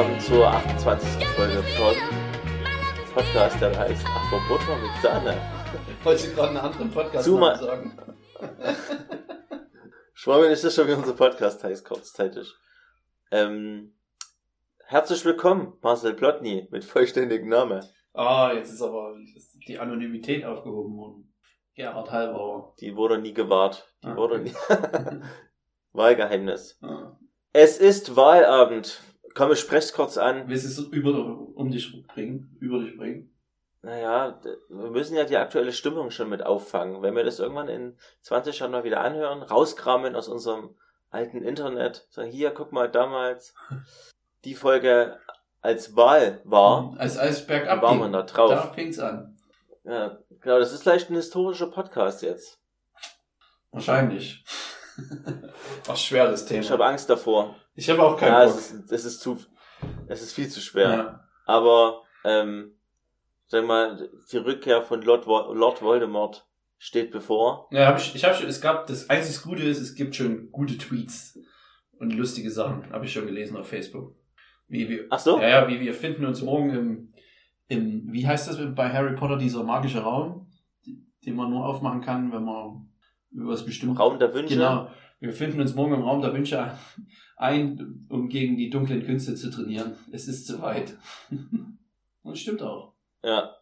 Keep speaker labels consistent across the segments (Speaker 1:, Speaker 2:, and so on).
Speaker 1: Willkommen zur 28. Folge von Podcast, der heißt Achtung Butter mit Sahne.
Speaker 2: Wollte gerade einen anderen Podcast
Speaker 1: Zuma-
Speaker 2: sagen.
Speaker 1: Schwammen ist das schon, wie unser Podcast heißt, kurzzeitig. Ähm, herzlich willkommen, Marcel Plotny, mit vollständigem Namen.
Speaker 2: Ah, jetzt ist aber die Anonymität aufgehoben worden. Gerhard Halbauer.
Speaker 1: Die wurde nie gewahrt. Die
Speaker 2: Ah,
Speaker 1: wurde nie. Wahlgeheimnis.
Speaker 2: Ah.
Speaker 1: Es ist Wahlabend. Komm, ich sprech's kurz an.
Speaker 2: Willst du es über, um dich bringen? Über dich bringen?
Speaker 1: Naja, wir müssen ja die aktuelle Stimmung schon mit auffangen. Wenn wir das irgendwann in 20 Jahren mal wieder anhören, rauskramen aus unserem alten Internet, sagen, hier, guck mal, damals die Folge als Wahl war,
Speaker 2: Als Eisberg
Speaker 1: da waren wir
Speaker 2: ab.
Speaker 1: da
Speaker 2: Da
Speaker 1: drauf.
Speaker 2: fing's an.
Speaker 1: Ja, genau, das ist vielleicht ein historischer Podcast jetzt.
Speaker 2: Wahrscheinlich. Ach, schweres Thema.
Speaker 1: Ich habe Angst davor.
Speaker 2: Ich habe auch keinen
Speaker 1: Ja,
Speaker 2: Bock.
Speaker 1: es ist, es ist zu, es ist viel zu schwer.
Speaker 2: Ja.
Speaker 1: Aber, ähm, sag mal, die Rückkehr von Lord, Lord Voldemort steht bevor.
Speaker 2: Ja, hab ich, ich habe schon, es gab, das einzig Gute ist, es gibt schon gute Tweets und lustige Sachen, habe ich schon gelesen auf Facebook. Wie wir,
Speaker 1: Ach so?
Speaker 2: ja, ja, wie wir finden uns morgen im, im, wie heißt das bei Harry Potter, dieser magische Raum, den man nur aufmachen kann, wenn man über was bestimmt.
Speaker 1: Raum der Wünsche.
Speaker 2: Genau. Wir finden uns morgen im Raum der Wünsche ein, um gegen die dunklen Künste zu trainieren. Es ist soweit. Und stimmt auch.
Speaker 1: Ja.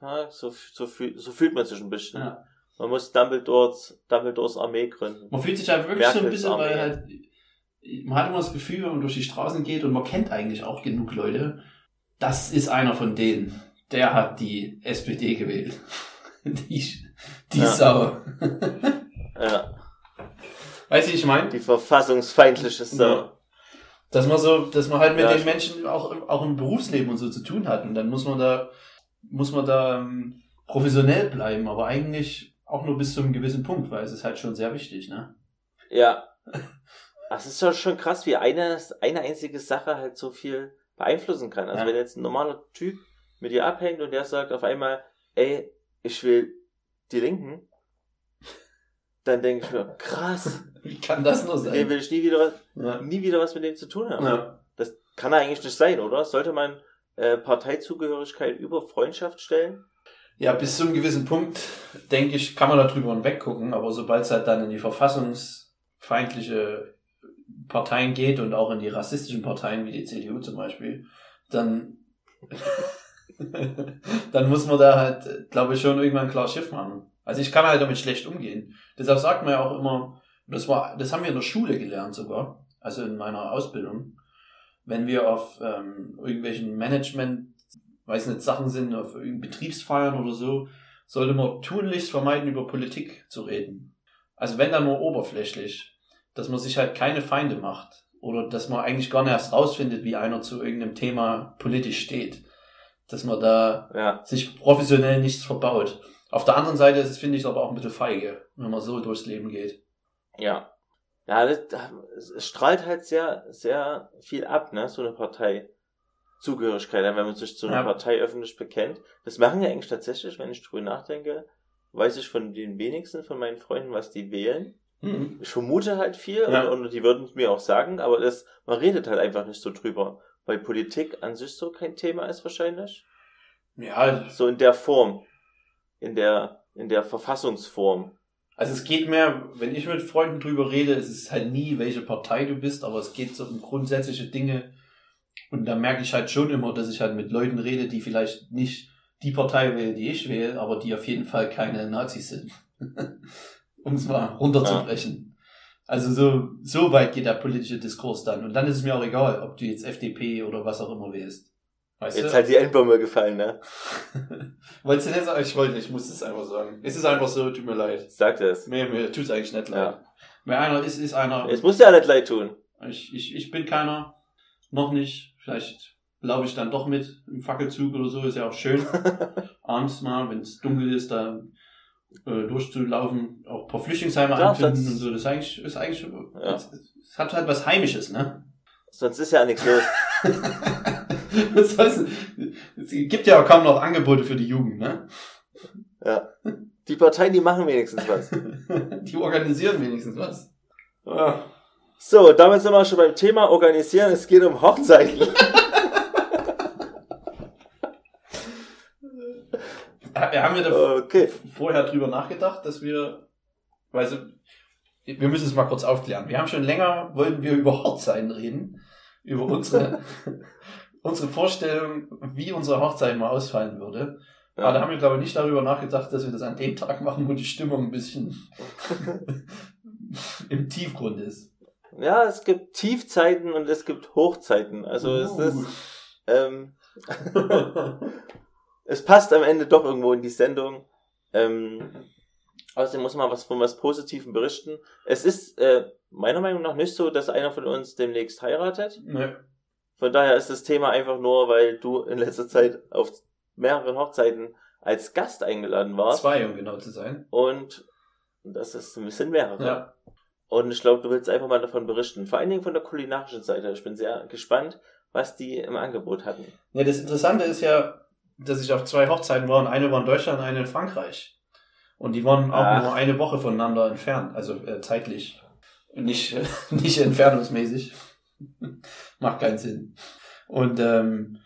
Speaker 1: ja so, so, so fühlt man sich ein bisschen.
Speaker 2: Ja.
Speaker 1: Man muss Dumbledores, Dumbledores Armee gründen.
Speaker 2: Man fühlt sich halt wirklich so ein
Speaker 1: Merkels
Speaker 2: bisschen, weil
Speaker 1: Armee.
Speaker 2: halt, man hat immer das Gefühl, wenn man durch die Straßen geht und man kennt eigentlich auch genug Leute, das ist einer von denen. Der hat die SPD gewählt. Die, die
Speaker 1: Ja.
Speaker 2: Sau.
Speaker 1: Ja.
Speaker 2: Weißt du, ich meine?
Speaker 1: Die verfassungsfeindliche Sau.
Speaker 2: Ja. Dass man so, dass man halt mit
Speaker 1: Ja,
Speaker 2: den Menschen auch, im- auch im Berufsleben und so zu tun hat. Und dann muss man da, muss man da ähm, professionell bleiben, aber eigentlich auch nur bis zu einem gewissen Punkt, weil es ist halt schon sehr wichtig, ne?
Speaker 1: Ja. Das ist schon, schon krass, wie eine, eine einzige Sache halt so viel beeinflussen kann. Also
Speaker 2: Ja.
Speaker 1: wenn jetzt ein normaler Typ mit dir abhängt und der sagt auf einmal, ey, ich will die Linken, dann denke ich mir, krass,
Speaker 2: Wie kann das nur sein?
Speaker 1: will ich nie wieder,
Speaker 2: Ja.
Speaker 1: nie wieder was mit dem zu tun haben.
Speaker 2: Ja.
Speaker 1: Das kann eigentlich nicht sein, oder? Sollte man äh, Parteizugehörigkeit über Freundschaft stellen?
Speaker 2: ja, bis zu einem gewissen Punkt, denke ich, kann man darüber hinweggucken, aber sobald es halt dann in die verfassungsfeindliche Parteien geht und auch in die rassistischen Parteien, wie die CDU zum Beispiel, dann, dann muss man da halt, glaube ich, schon irgendwann klar Schiff machen. Also ich kann halt damit schlecht umgehen. Deshalb sagt man ja auch immer, das war, das haben wir in der Schule gelernt sogar, also in meiner Ausbildung, wenn wir auf ähm, irgendwelchen Management, weiß nicht, Sachen sind, auf irgendeinen Betriebsfeiern oder so, sollte man tunlichst vermeiden, über Politik zu reden. Also wenn dann nur oberflächlich, dass man sich halt keine Feinde macht oder dass man eigentlich gar nicht erst rausfindet, wie einer zu irgendeinem Thema politisch steht. Dass man da
Speaker 1: Ja.
Speaker 2: sich professionell nichts verbaut. Auf der anderen Seite ist es, finde ich, aber auch ein bisschen feige, wenn man so durchs Leben geht.
Speaker 1: Ja. Ja, das, es strahlt halt sehr, sehr viel ab, ne, so eine Partei. Zugehörigkeit, wenn man sich zu einer
Speaker 2: Ja.
Speaker 1: Partei öffentlich bekennt. Das machen ja eigentlich tatsächlich, wenn ich drüber nachdenke, weiß ich von den wenigsten von meinen Freunden, was die wählen.
Speaker 2: Mhm.
Speaker 1: Ich vermute halt viel
Speaker 2: Ja.
Speaker 1: und, und die würden es mir auch sagen, aber das, man redet halt einfach nicht so drüber. Weil Politik an sich so kein Thema ist wahrscheinlich.
Speaker 2: Ja,
Speaker 1: So in der Form. In der, in der Verfassungsform.
Speaker 2: Also es geht mehr, wenn ich mit Freunden drüber rede, es ist halt nie, welche Partei du bist, aber es geht so um grundsätzliche Dinge. Und da merke ich halt schon immer, dass ich halt mit Leuten rede, die vielleicht nicht die Partei wählen, die ich wähle, aber die auf jeden Fall keine Nazis sind. um es mal runterzubrechen. Also so, so weit geht der politische Diskurs dann. Und dann ist es mir auch egal, ob du jetzt FDP oder was auch immer wählst. Weißt
Speaker 1: Jetzt
Speaker 2: du?
Speaker 1: halt die Endbombe gefallen, ne?
Speaker 2: Wolltest du das sagen? Ich wollte nicht, ich muss es einfach sagen. Es ist einfach so, tut mir leid.
Speaker 1: Sagt es.
Speaker 2: Mir, mir tut's eigentlich nicht leid.
Speaker 1: Ja.
Speaker 2: Wer einer ist, ist einer.
Speaker 1: Es muss ja nicht leid tun.
Speaker 2: Ich, ich, ich bin keiner. Noch nicht. Vielleicht laufe ich dann doch mit im Fackelzug oder so. Ist ja auch schön. Abends mal, wenn es dunkel ist, da äh, durchzulaufen. Auch ein paar Flüchtlingsheime
Speaker 1: Ja,
Speaker 2: anfinden und so. Das ist eigentlich, ist eigentlich
Speaker 1: Ja.
Speaker 2: es, es hat halt was Heimisches, ne?
Speaker 1: Sonst ist ja nichts los.
Speaker 2: das heißt, es gibt ja auch kaum noch Angebote für die Jugend, ne?
Speaker 1: Ja. Die Parteien, die machen wenigstens was.
Speaker 2: Die organisieren wenigstens was. Ja.
Speaker 1: So, damit sind wir schon beim Thema Organisieren. Es geht um Hochzeiten.
Speaker 2: Wir haben ja da
Speaker 1: Okay.
Speaker 2: vorher drüber nachgedacht, dass wir, also, wir müssen es mal kurz aufklären. Wir haben schon länger, wollten wir über Hochzeiten reden, über unsere, unsere Vorstellung, wie unsere Hochzeit mal ausfallen würde. Aber da
Speaker 1: Ja.
Speaker 2: haben wir, glaube ich, nicht darüber nachgedacht, dass wir das an dem Tag machen, wo die Stimmung ein bisschen im Tiefgrund ist.
Speaker 1: ja, es gibt Tiefzeiten und es gibt Hochzeiten. Also es
Speaker 2: Uh.
Speaker 1: ist, ähm, es passt am Ende doch irgendwo in die Sendung. Ähm, außerdem muss man was von was Positivem berichten. Es ist äh, meiner Meinung nach nicht so, dass einer von uns demnächst heiratet.
Speaker 2: ne.
Speaker 1: Von daher ist das Thema einfach nur, weil du in letzter Zeit auf mehreren Hochzeiten als Gast eingeladen warst.
Speaker 2: Zwei, um genau zu sein.
Speaker 1: Und das ist ein bisschen mehrere.
Speaker 2: Ja.
Speaker 1: Und ich glaube, du willst einfach mal davon berichten. Vor allen Dingen von der kulinarischen Seite. Ich bin sehr gespannt, was die im Angebot hatten.
Speaker 2: Ja, das Interessante ist ja, dass ich auf zwei Hochzeiten war und eine war in Deutschland und eine in Frankreich. Und die waren auch
Speaker 1: Ach.
Speaker 2: nur eine Woche voneinander entfernt, also äh, zeitlich. Nicht, nicht entfernungsmäßig. Macht keinen Sinn. Und, ähm,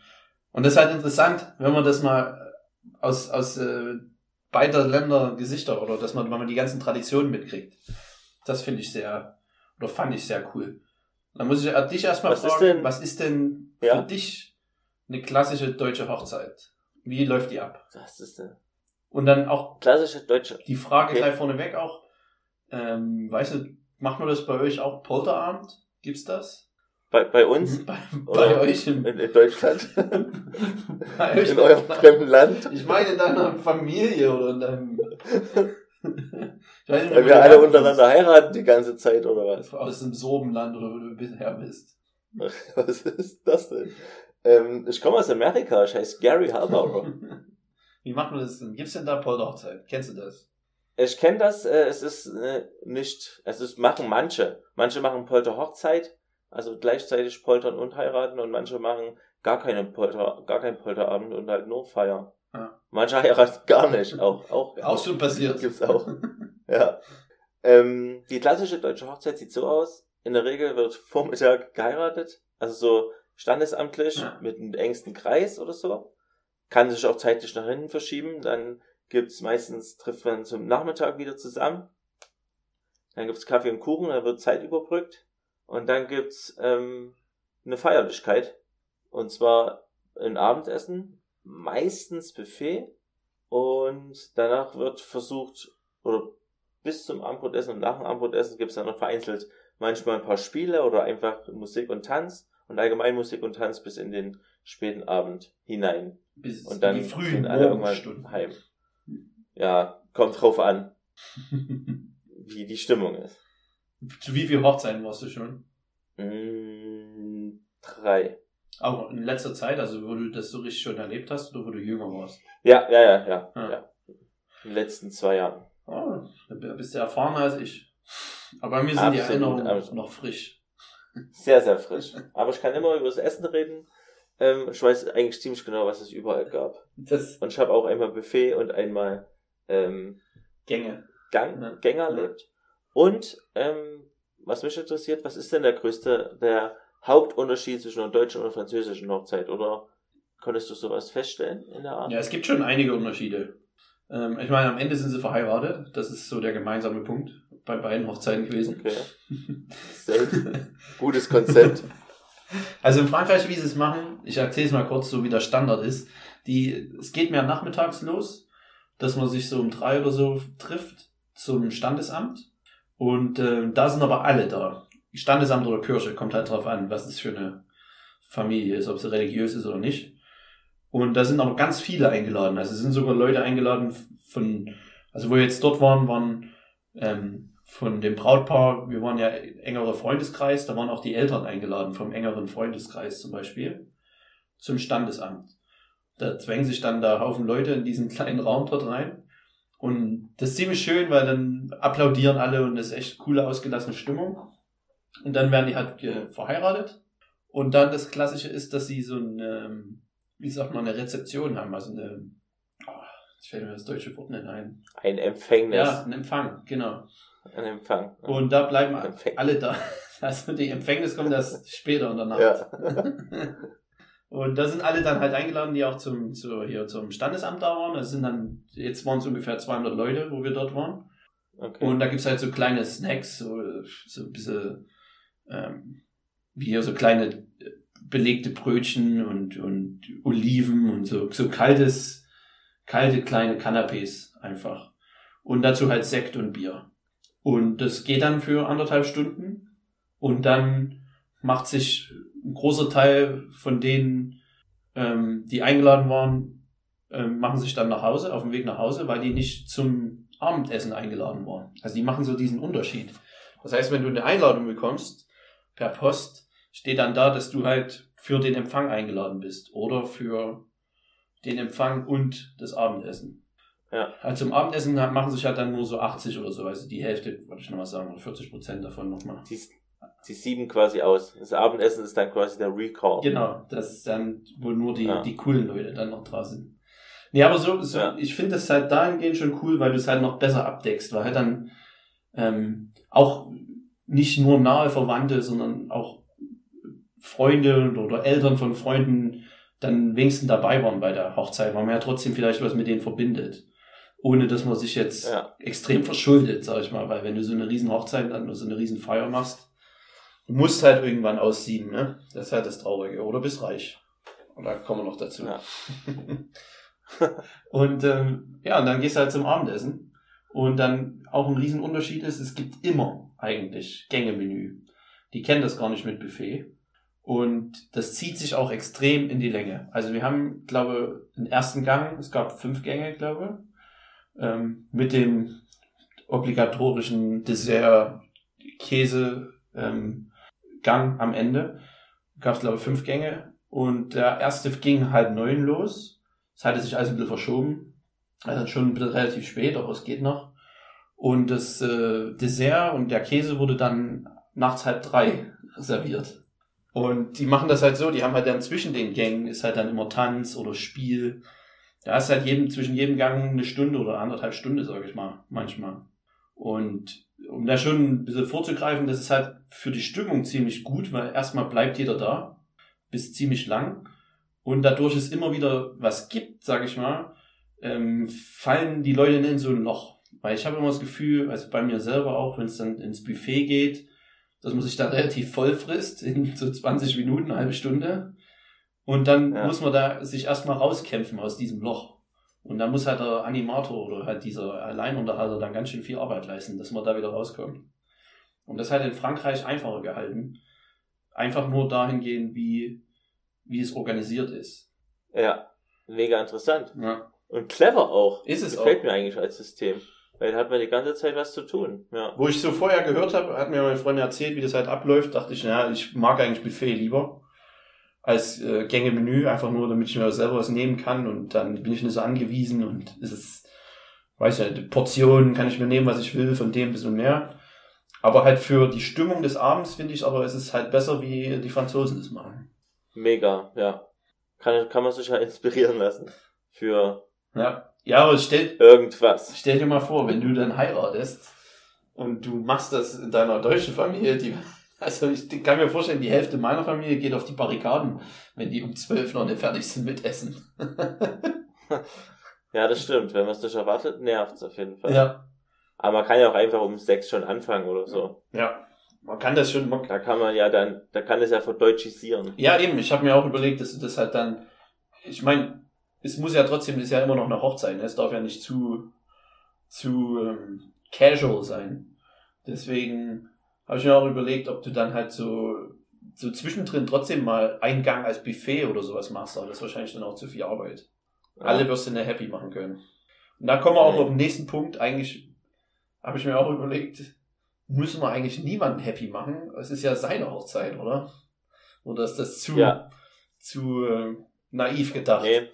Speaker 2: und das ist halt interessant, wenn man das mal aus, aus äh, beider Länder Gesichter oder dass man, wenn man die ganzen Traditionen mitkriegt. Das finde ich sehr, oder fand ich sehr cool. Dann muss ich dich erstmal
Speaker 1: Was ist
Speaker 2: fragen,
Speaker 1: denn-
Speaker 2: was ist denn für
Speaker 1: Ja?
Speaker 2: dich eine klassische deutsche Hochzeit? Wie läuft die ab?
Speaker 1: Das ist eine
Speaker 2: Und dann auch
Speaker 1: klassische deutsche.
Speaker 2: die Frage
Speaker 1: Okay.
Speaker 2: gleich vorneweg auch, ähm, weißt du, macht man das bei euch auch Polterabend? Gibt's das?
Speaker 1: Bei, bei uns
Speaker 2: Bei, bei euch im,
Speaker 1: in, in Deutschland,
Speaker 2: bei euch
Speaker 1: in eurem fremden Land,
Speaker 2: Ich meine in deiner Familie oder in deinem. ich weiß nicht,
Speaker 1: weil wir alle untereinander heiraten die ganze Zeit oder was?
Speaker 2: Aus dem Sorbenland oder wo du bisher bist.
Speaker 1: Was ist das denn? Ähm, ich komme aus Amerika, ich heiße Gary Harbauer.
Speaker 2: Wie macht man das denn? Gibt's denn da Polterhochzeit? Kennst du das?
Speaker 1: Ich kenne das, äh, es ist äh, nicht, es ist, machen manche. Manche machen Polter-Hochzeit, also gleichzeitig poltern und heiraten und manche machen gar keine Polter, gar keinen Polterabend und halt nur Feier.
Speaker 2: Ja.
Speaker 1: Manche heiraten gar nicht, auch, auch,
Speaker 2: Auch schon passiert.
Speaker 1: gibt's auch. Ja. Ähm, die klassische deutsche Hochzeit sieht so aus. In der Regel wird Vormittag geheiratet, also so standesamtlich
Speaker 2: Ja.
Speaker 1: mit einem engsten Kreis oder so. Kann sich auch zeitlich nach hinten verschieben. Dann gibt's meistens, trifft man zum Nachmittag wieder zusammen. Dann gibt's Kaffee und Kuchen, dann wird Zeit überbrückt. Und dann gibt's ähm, eine Feierlichkeit. Und zwar ein Abendessen, meistens Buffet. Und danach wird versucht, oder bis zum Abendbrotessen und nach dem Abendbrotessen gibt's dann noch vereinzelt manchmal ein paar Spiele oder einfach Musik und Tanz und allgemein Musik und Tanz bis in den späten Abend hinein.
Speaker 2: Bis
Speaker 1: Und dann
Speaker 2: in die frühen
Speaker 1: gehen alle irgendwann heim. Ja, kommt drauf an, wie die Stimmung ist.
Speaker 2: Zu wie viel Hochzeiten warst du schon?
Speaker 1: Mm, drei.
Speaker 2: Auch in letzter Zeit, also wo du das so richtig schon erlebt hast oder wo du jünger warst?
Speaker 1: Ja, ja, ja, ja,
Speaker 2: Ja.
Speaker 1: ja. In den letzten zwei Jahren.
Speaker 2: Oh, da bist du erfahrener als ich. Aber bei mir sind die
Speaker 1: Absolut,
Speaker 2: Erinnerungen
Speaker 1: absolut.
Speaker 2: noch frisch.
Speaker 1: Sehr, sehr frisch. Aber ich kann immer über das Essen reden. Ähm, ich weiß eigentlich ziemlich genau, was es überall gab.
Speaker 2: Das
Speaker 1: Und ich habe auch einmal Buffet und einmal ähm,
Speaker 2: Gänge.
Speaker 1: Gang,
Speaker 2: Ja.
Speaker 1: Gänger
Speaker 2: Ja.
Speaker 1: Und ähm, was mich interessiert, was ist denn der größte, der Hauptunterschied zwischen einer deutschen und einer französischen Hochzeit? Oder konntest du sowas feststellen in der Art?
Speaker 2: Ja, es gibt schon einige Unterschiede. Ähm, ich meine, am Ende sind sie verheiratet. Das ist so der gemeinsame Punkt bei beiden Hochzeiten gewesen.
Speaker 1: Okay. Safe. Gutes Konzept.
Speaker 2: Also in Frankreich, wie sie es machen, ich erzähle es mal kurz, so wie der Standard ist. Die, es geht mehr nachmittags los, dass man sich so um drei oder so trifft zum Standesamt. Und ähm, da sind aber alle da. Standesamt oder Kirche, kommt halt drauf an, was es für eine Familie ist, ob sie religiös ist oder nicht. Und da sind aber ganz viele eingeladen. Also sind sogar Leute eingeladen von, also wo wir jetzt dort waren, waren ähm, von dem Brautpaar, wir waren ja engerer Freundeskreis, da waren auch die Eltern eingeladen vom engeren Freundeskreis zum Beispiel zum Standesamt. Da zwängen sich dann da Haufen Leute in diesen kleinen Raum dort rein. Und das ist ziemlich schön, weil dann applaudieren alle und das ist echt coole, ausgelassene Stimmung. Und dann werden die halt verheiratet. Und dann das Klassische ist, dass sie so eine, wie sagt man, eine Rezeption haben. Also eine, oh, jetzt fällt mir das deutsche Wort nicht ein.
Speaker 1: Ein Empfängnis.
Speaker 2: Ja, ein Empfang, genau.
Speaker 1: Ein Empfang.
Speaker 2: Und da bleiben
Speaker 1: Empfäng-
Speaker 2: alle da. Also die Empfängnis kommt erst später in der Nacht.
Speaker 1: Ja.
Speaker 2: Und da sind alle dann halt eingeladen, die auch zum, zu, hier zum Standesamt da waren. Das sind dann, jetzt waren es ungefähr 200 Leute, wo wir dort waren.
Speaker 1: Okay.
Speaker 2: Und da gibt's halt so kleine Snacks, so, so ein bisschen, ähm, wie hier so kleine äh, belegte Brötchen und, und Oliven und so, so kaltes, kalte kleine Canapés einfach. Und dazu halt Sekt und Bier. Und das geht dann für anderthalb Stunden. Und dann macht sich ein großer Teil von denen, ähm, die eingeladen waren, ähm, machen sich dann nach Hause, auf dem Weg nach Hause, weil die nicht zum Abendessen eingeladen waren. Also die machen so diesen Unterschied. Das heißt, wenn du eine Einladung bekommst per Post, steht dann da, dass du halt für den Empfang eingeladen bist oder für den Empfang und das Abendessen.
Speaker 1: Ja.
Speaker 2: Also zum Abendessen machen sich halt dann nur so 80 oder so, also die Hälfte, wollte ich nochmal sagen, oder 40 Prozent davon nochmal.
Speaker 1: Die, die sieben quasi aus. Das Abendessen ist dann quasi der Recall.
Speaker 2: Genau, das ist dann, wo nur die,
Speaker 1: Ja.
Speaker 2: die coolen Leute dann noch dran sind. Nee, aber so, so
Speaker 1: Ja.
Speaker 2: ich finde das halt dahingehend schon cool, weil du es halt noch besser abdeckst, weil halt dann ähm, auch nicht nur nahe Verwandte, sondern auch Freunde oder Eltern von Freunden dann wenigstens dabei waren bei der Hochzeit, weil man ja trotzdem vielleicht was mit denen verbindet. Ohne dass man sich jetzt
Speaker 1: Ja.
Speaker 2: extrem verschuldet, sag ich mal, weil wenn du so eine riesen Hochzeit, dann so eine riesen Feier machst, du musst halt irgendwann ausziehen, ne? Das ist halt das Traurige. Oder bist reich. Und da kommen wir noch dazu.
Speaker 1: Ja.
Speaker 2: und ähm, ja, und dann gehst du halt zum Abendessen. Und dann auch ein Riesenunterschied ist, es gibt immer eigentlich Gängemenü. Die kennen das gar nicht mit Buffet. Und das zieht sich auch extrem in die Länge. Also wir haben, glaube den ersten Gang, es gab fünf Gänge, glaube ähm, mit dem obligatorischen Dessert Käse ähm, Gang am Ende. Gab es, glaube ich, fünf Gänge. Und der erste ging halb neun los. Es hatte sich also ein bisschen verschoben. Also schon ein bisschen relativ spät, aber es geht noch. Und das äh, Dessert und der Käse wurde dann nachts halb drei serviert. Und die machen das halt so, die haben halt dann zwischen den Gängen ist halt dann immer Tanz oder Spiel. Da ist halt jedem, zwischen jedem Gang eine Stunde oder anderthalb Stunde, sage ich mal, manchmal. Und um da schon ein bisschen vorzugreifen, das ist halt für die Stimmung ziemlich gut, weil erstmal bleibt jeder da, bis ziemlich lang. Und dadurch es immer wieder was gibt, sage ich mal, ähm, fallen die Leute in so ein Loch. Weil ich habe immer das Gefühl, also bei mir selber auch, wenn es dann ins Buffet geht, dass man sich da relativ voll frisst in so 20 Minuten, eine halbe Stunde. Und dann
Speaker 1: Ja.
Speaker 2: muss man da sich erstmal rauskämpfen aus diesem Loch. Und dann muss halt der Animator oder halt dieser Alleinunterhalter dann ganz schön viel Arbeit leisten, dass man da wieder rauskommt. Und das halt in Frankreich einfacher gehalten. Einfach nur dahingehend, wie, wie es organisiert ist.
Speaker 1: Ja. Mega interessant.
Speaker 2: Ja.
Speaker 1: Und clever auch.
Speaker 2: Ist es
Speaker 1: Gefällt
Speaker 2: auch.
Speaker 1: mir eigentlich als System. Weil da hat man die ganze Zeit was zu tun. Ja.
Speaker 2: Wo ich so vorher gehört habe, hat mir meine Freundin erzählt, wie das halt abläuft, dachte ich, naja, ich mag eigentlich Buffet lieber als äh, Gänge-Menü, einfach nur, damit ich mir selber was nehmen kann und dann bin ich nicht so angewiesen und es ist, weiß die Portionen kann ich mir nehmen, was ich will, von dem bis und mehr. Aber halt für die Stimmung des Abends finde ich aber, es ist halt besser, wie die Franzosen das machen.
Speaker 1: Mega, ja. Kann, kann man sich ja inspirieren lassen. Für
Speaker 2: Ja, ja aber stell,
Speaker 1: irgendwas.
Speaker 2: Stell dir mal vor, wenn du dann heiratest und du machst das in deiner deutschen Familie, die, also ich kann mir vorstellen, die Hälfte meiner Familie geht auf die Barrikaden, wenn die um zwölf noch nicht fertig sind mit Essen.
Speaker 1: Ja, das stimmt. Wenn man es nicht erwartet, nervt es auf jeden Fall.
Speaker 2: ja.
Speaker 1: Aber man kann ja auch einfach um sechs schon anfangen oder so.
Speaker 2: Ja. Man kann das schon.
Speaker 1: Da kann man ja dann, da kann es ja verdeutschisieren.
Speaker 2: ja, eben. Ich habe mir auch überlegt, dass du das halt dann. Ich meine, es muss ja trotzdem, es ist ja immer noch eine Hochzeit. Ne? Es darf ja nicht zu, zu ähm, casual sein. Deswegen habe ich mir auch überlegt, ob du dann halt so, so zwischendrin trotzdem mal einen Gang als Buffet oder sowas machst. Aber das ist wahrscheinlich dann auch zu viel Arbeit. Alle wirst du nicht happy machen können. Und da kommen wir auch
Speaker 1: Nee.
Speaker 2: auf den nächsten Punkt. Eigentlich habe ich mir auch überlegt, müssen wir eigentlich niemanden happy machen? Es ist ja seine Hochzeit, oder? Oder ist das zu,
Speaker 1: Ja.
Speaker 2: zu äh, naiv gedacht?
Speaker 1: Nee,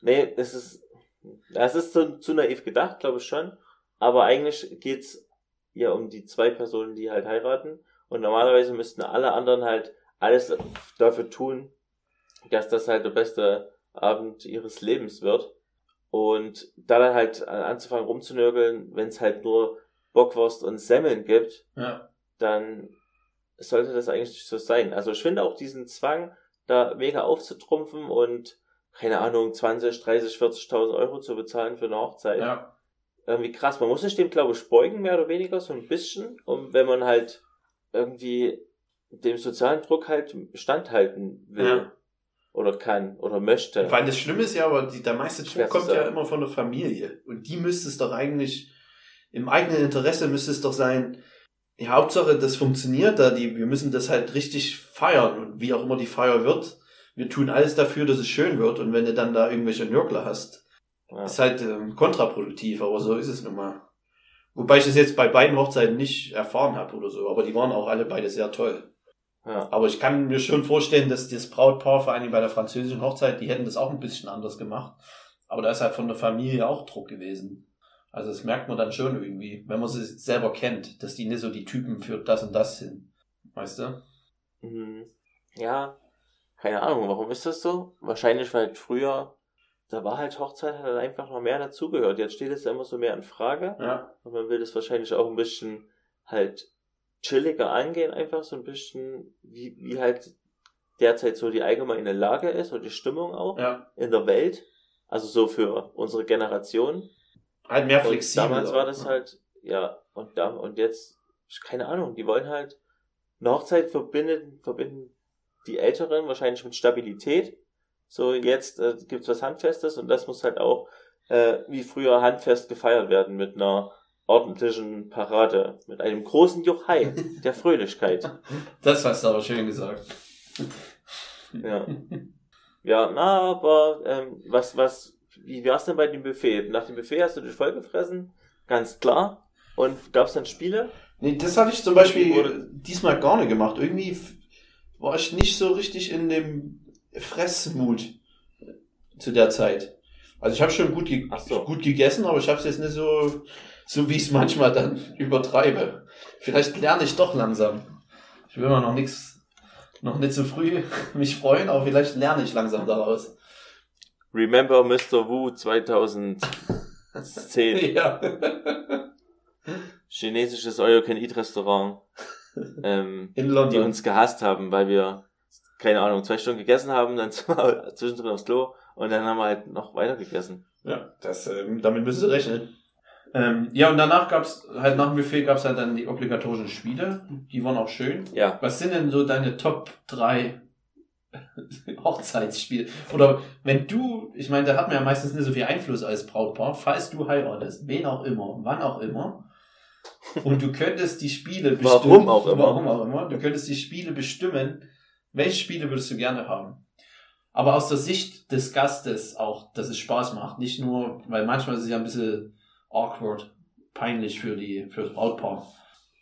Speaker 1: nee, es ist, das ist zu, zu naiv gedacht, glaube ich schon. Aber eigentlich geht's ja um die zwei Personen, die halt heiraten. Und normalerweise müssten alle anderen halt alles dafür tun, dass das halt der beste Abend ihres Lebens wird. Und da dann halt anzufangen rumzunörgeln, wenn es halt nur Bockwurst und Semmeln gibt,
Speaker 2: Ja.
Speaker 1: dann sollte das eigentlich so sein. Also ich finde auch diesen Zwang, da mega aufzutrumpfen und keine Ahnung, 20, 30, 40.000 Euro zu bezahlen für eine Hochzeit.
Speaker 2: Ja.
Speaker 1: Irgendwie krass. Man muss sich dem, glaube ich, beugen, mehr oder weniger, so ein bisschen, um, wenn man halt irgendwie dem sozialen Druck halt standhalten will.
Speaker 2: Ja.
Speaker 1: Oder kann oder möchte.
Speaker 2: Weil das Schlimme ist ja, aber die, der meiste Druck kommt ja immer von der Familie. Und die müsste es doch eigentlich, im eigenen Interesse müsste es doch sein, die Hauptsache, das funktioniert da, die, wir müssen das halt richtig feiern. Und wie auch immer die Feier wird, wir tun alles dafür, dass es schön wird. Und wenn du dann da irgendwelche Nörgler hast,
Speaker 1: Ja.
Speaker 2: ist halt ähm, kontraproduktiv, aber so ist es nun mal. Wobei ich das jetzt bei beiden Hochzeiten nicht erfahren habe oder so, aber die waren auch alle beide sehr toll.
Speaker 1: Ja.
Speaker 2: Aber ich kann mir schon vorstellen, dass das Brautpaar, vor allem bei der französischen Hochzeit, die hätten das auch ein bisschen anders gemacht. Aber da ist halt von der Familie auch Druck gewesen. Also das merkt man dann schon irgendwie, wenn man sie selber kennt, dass die nicht so die Typen für das und das sind. Weißt du?
Speaker 1: Mhm. Ja, keine Ahnung, warum ist das so? Wahrscheinlich, weil früher, da war halt Hochzeit, hat dann einfach noch mehr dazugehört. Jetzt steht es ja immer so mehr in Frage.
Speaker 2: Ja.
Speaker 1: Und man will das wahrscheinlich auch ein bisschen halt chilliger angehen, einfach so ein bisschen, wie, wie halt derzeit so die allgemeine Lage ist und die Stimmung auch
Speaker 2: Ja.
Speaker 1: in der Welt. Also so für unsere Generation.
Speaker 2: Halt mehr
Speaker 1: Und
Speaker 2: flexibel.
Speaker 1: damals war das halt, ja, und da, und jetzt, keine Ahnung, die wollen halt, eine Hochzeit verbinden, verbinden die Älteren wahrscheinlich mit Stabilität. So, jetzt äh, gibt's was Handfestes und das muss halt auch, äh, wie früher handfest gefeiert werden mit einer ordentlichen Parade, mit einem großen Juchai der Fröhlichkeit.
Speaker 2: Das hast du aber schön gesagt.
Speaker 1: Ja. Ja, na, aber ähm, was, was, wie war's denn bei dem Buffet? Nach dem Buffet hast du dich vollgefressen, ganz klar. Und gab's dann Spiele?
Speaker 2: Nee, das hatte ich zum Beispiel
Speaker 1: Wurde-
Speaker 2: diesmal gar nicht gemacht. Irgendwie war ich nicht so richtig in dem Fressmut zu der Zeit. Also ich habe schon gut, ge
Speaker 1: so.
Speaker 2: gut gegessen, aber ich habe es jetzt nicht so, so wie ich es manchmal dann übertreibe. Vielleicht lerne ich doch langsam. Ich will mal noch nichts, noch nicht so früh mich freuen, aber vielleicht lerne ich langsam daraus.
Speaker 1: Remember Mr. Wu 2010.
Speaker 2: ja.
Speaker 1: Chinesisches All-You-Can-Eat-Restaurant, ähm,
Speaker 2: In
Speaker 1: die
Speaker 2: London.
Speaker 1: uns gehasst haben, weil wir, keine Ahnung, zwei Stunden gegessen haben, dann wir zwischendrin aufs Klo und dann haben wir halt noch weiter gegessen.
Speaker 2: Ja, das, ähm, damit müssen sie rechnen. Ähm, ja, und danach gab's halt nach dem Buffet gab's halt dann die obligatorischen Spiele. Die waren auch schön.
Speaker 1: Ja,
Speaker 2: Was sind denn so deine Top 3 Hochzeitsspiele? Oder wenn du, ich meine, da hat man ja meistens nicht so viel Einfluss als Brautpaar, falls du heiratest, wen auch immer, wann auch immer, und du könntest die Spiele bestimmen.
Speaker 1: Warum auch immer.
Speaker 2: Warum auch immer. Du könntest die Spiele bestimmen. Welche Spiele würdest du gerne haben? Aber aus der Sicht des Gastes auch, dass es Spaß macht. Nicht nur, weil manchmal ist es ja ein bisschen awkward, peinlich für die, für das Brautpaar.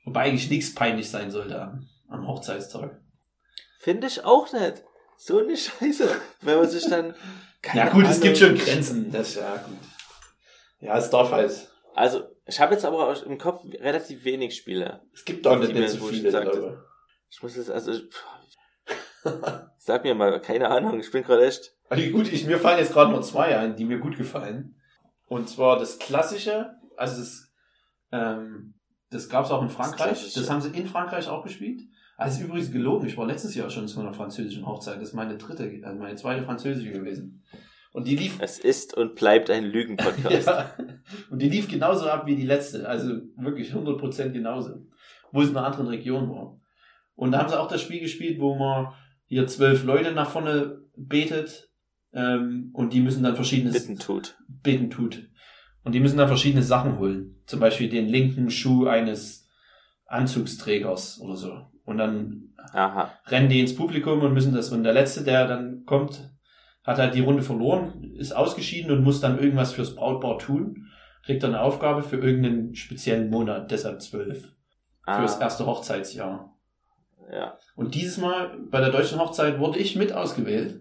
Speaker 2: Wobei eigentlich nichts peinlich sein sollte am, am Hochzeitstag.
Speaker 1: finde ich auch nicht. So eine Scheiße. Wenn man sich dann.
Speaker 2: ja gut, es gibt schon
Speaker 1: Ahnung,
Speaker 2: Grenzen. Das ja gut. Ja, es darf halt.
Speaker 1: Also, ich habe jetzt aber auch im Kopf relativ wenig Spiele.
Speaker 2: Es gibt auch
Speaker 1: Die
Speaker 2: nicht, nicht so viele, glaube
Speaker 1: Ich muss jetzt, also, sag mir mal, keine Ahnung, ich bin gerade echt.
Speaker 2: Also gut, ich, mir fallen jetzt gerade nur zwei ein, die mir gut gefallen. Und zwar das klassische, also das, ähm, das gab es auch in Frankreich. Das,
Speaker 1: Klassische.
Speaker 2: haben sie in Frankreich auch gespielt. Also übrigens gelogen, ich war letztes Jahr schon zu einer französischen Hochzeit. Das ist meine dritte, also meine zweite französische gewesen. Und die lief
Speaker 1: Es ist und bleibt ein Lügenpodcast.
Speaker 2: Ja. Und die lief genauso ab wie die letzte. Also wirklich 100% genauso. Wo es in einer anderen Region war. Und da haben sie auch das Spiel gespielt, wo man hier zwölf Leute nach vorne betet. Ähm, und die müssen dann verschiedene
Speaker 1: Bitten tut.
Speaker 2: beten tut. Und die müssen dann verschiedene Sachen holen. Zum Beispiel den linken Schuh eines Anzugsträgers oder so. Und dann
Speaker 1: Aha.
Speaker 2: rennen die ins Publikum und müssen das. Und der Letzte, der dann kommt, hat halt die Runde verloren, ist ausgeschieden und muss dann irgendwas fürs Brautpaar tun. Kriegt dann eine Aufgabe für irgendeinen speziellen Monat, deshalb zwölf. Fürs
Speaker 1: Ah,
Speaker 2: erste Hochzeitsjahr.
Speaker 1: Ja,
Speaker 2: Und dieses Mal bei der deutschen Hochzeit wurde ich mit ausgewählt.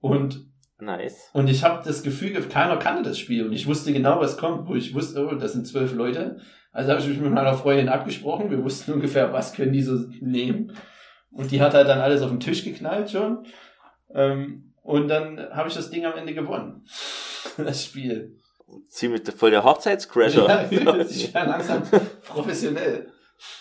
Speaker 2: Und
Speaker 1: nice.
Speaker 2: und ich habe das Gefühl, keiner kannte das Spiel und ich wusste genau, was kommt, wo ich wusste, oh, das sind zwölf Leute. Also habe ich mich mit meiner Freundin abgesprochen. Wir wussten ungefähr, was können die so nehmen. Und die hat halt dann alles auf den Tisch geknallt schon. Ähm, und dann habe ich das Ding am Ende gewonnen. Das Spiel.
Speaker 1: ziemlich voll der Hochzeitscrasher.
Speaker 2: Ja, ich ja langsam professionell.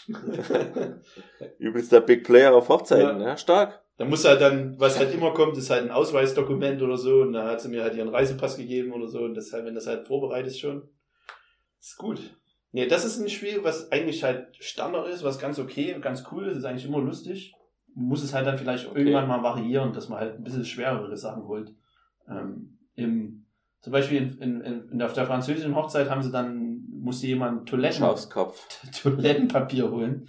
Speaker 1: Übelst der Big Player auf Hochzeiten, ja, stark.
Speaker 2: Da muss halt dann, was halt immer kommt, ist halt ein Ausweisdokument oder so. Und da hat sie mir halt ihren Reisepass gegeben oder so. Und das halt, wenn das halt vorbereitet ist schon, ist gut. Nee, das ist ein Spiel, was eigentlich halt Standard ist, was ganz okay und ganz cool ist, ist eigentlich immer lustig. Muss es halt dann vielleicht
Speaker 1: Okay.
Speaker 2: irgendwann mal variieren, dass man halt ein bisschen schwerere Sachen holt. Ähm, im, zum Beispiel in, in, in, auf der französischen Hochzeit haben sie dann, musste jemand Toiletten. Toilettenpapier holen.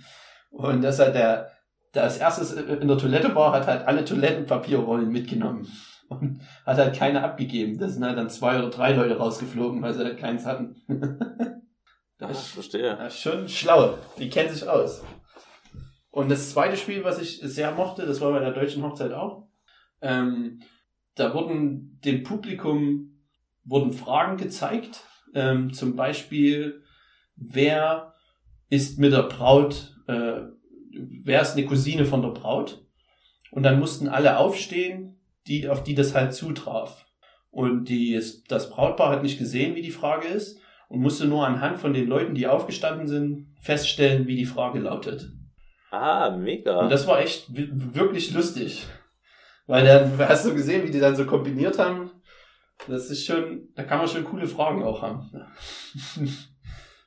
Speaker 2: Und das hat der, der als erstes in der Toilette war, hat halt alle Toilettenpapierrollen mitgenommen. Und hat halt keine abgegeben. Da sind halt dann zwei oder drei Leute rausgeflogen, weil sie halt keins hatten.
Speaker 1: Ja, verstehe.
Speaker 2: Ja, schon schlau. Die kennen sich aus. Und das zweite Spiel, was ich sehr mochte, das war bei der deutschen Hochzeit auch. Ähm, da wurden dem Publikum wurden Fragen gezeigt. Ähm, zum Beispiel, wer ist mit der Braut, äh, wer ist eine Cousine von der Braut? Und dann mussten alle aufstehen, die, auf die das halt zutraf. Und die, das Brautpaar hat nicht gesehen, wie die Frage ist und musste nur anhand von den Leuten, die aufgestanden sind, feststellen, wie die Frage lautet.
Speaker 1: Ah, mega.
Speaker 2: Und das war echt wi- wirklich lustig. Weil dann hast du gesehen, wie die dann so kombiniert haben. Das ist schon, da kann man schon coole Fragen auch haben.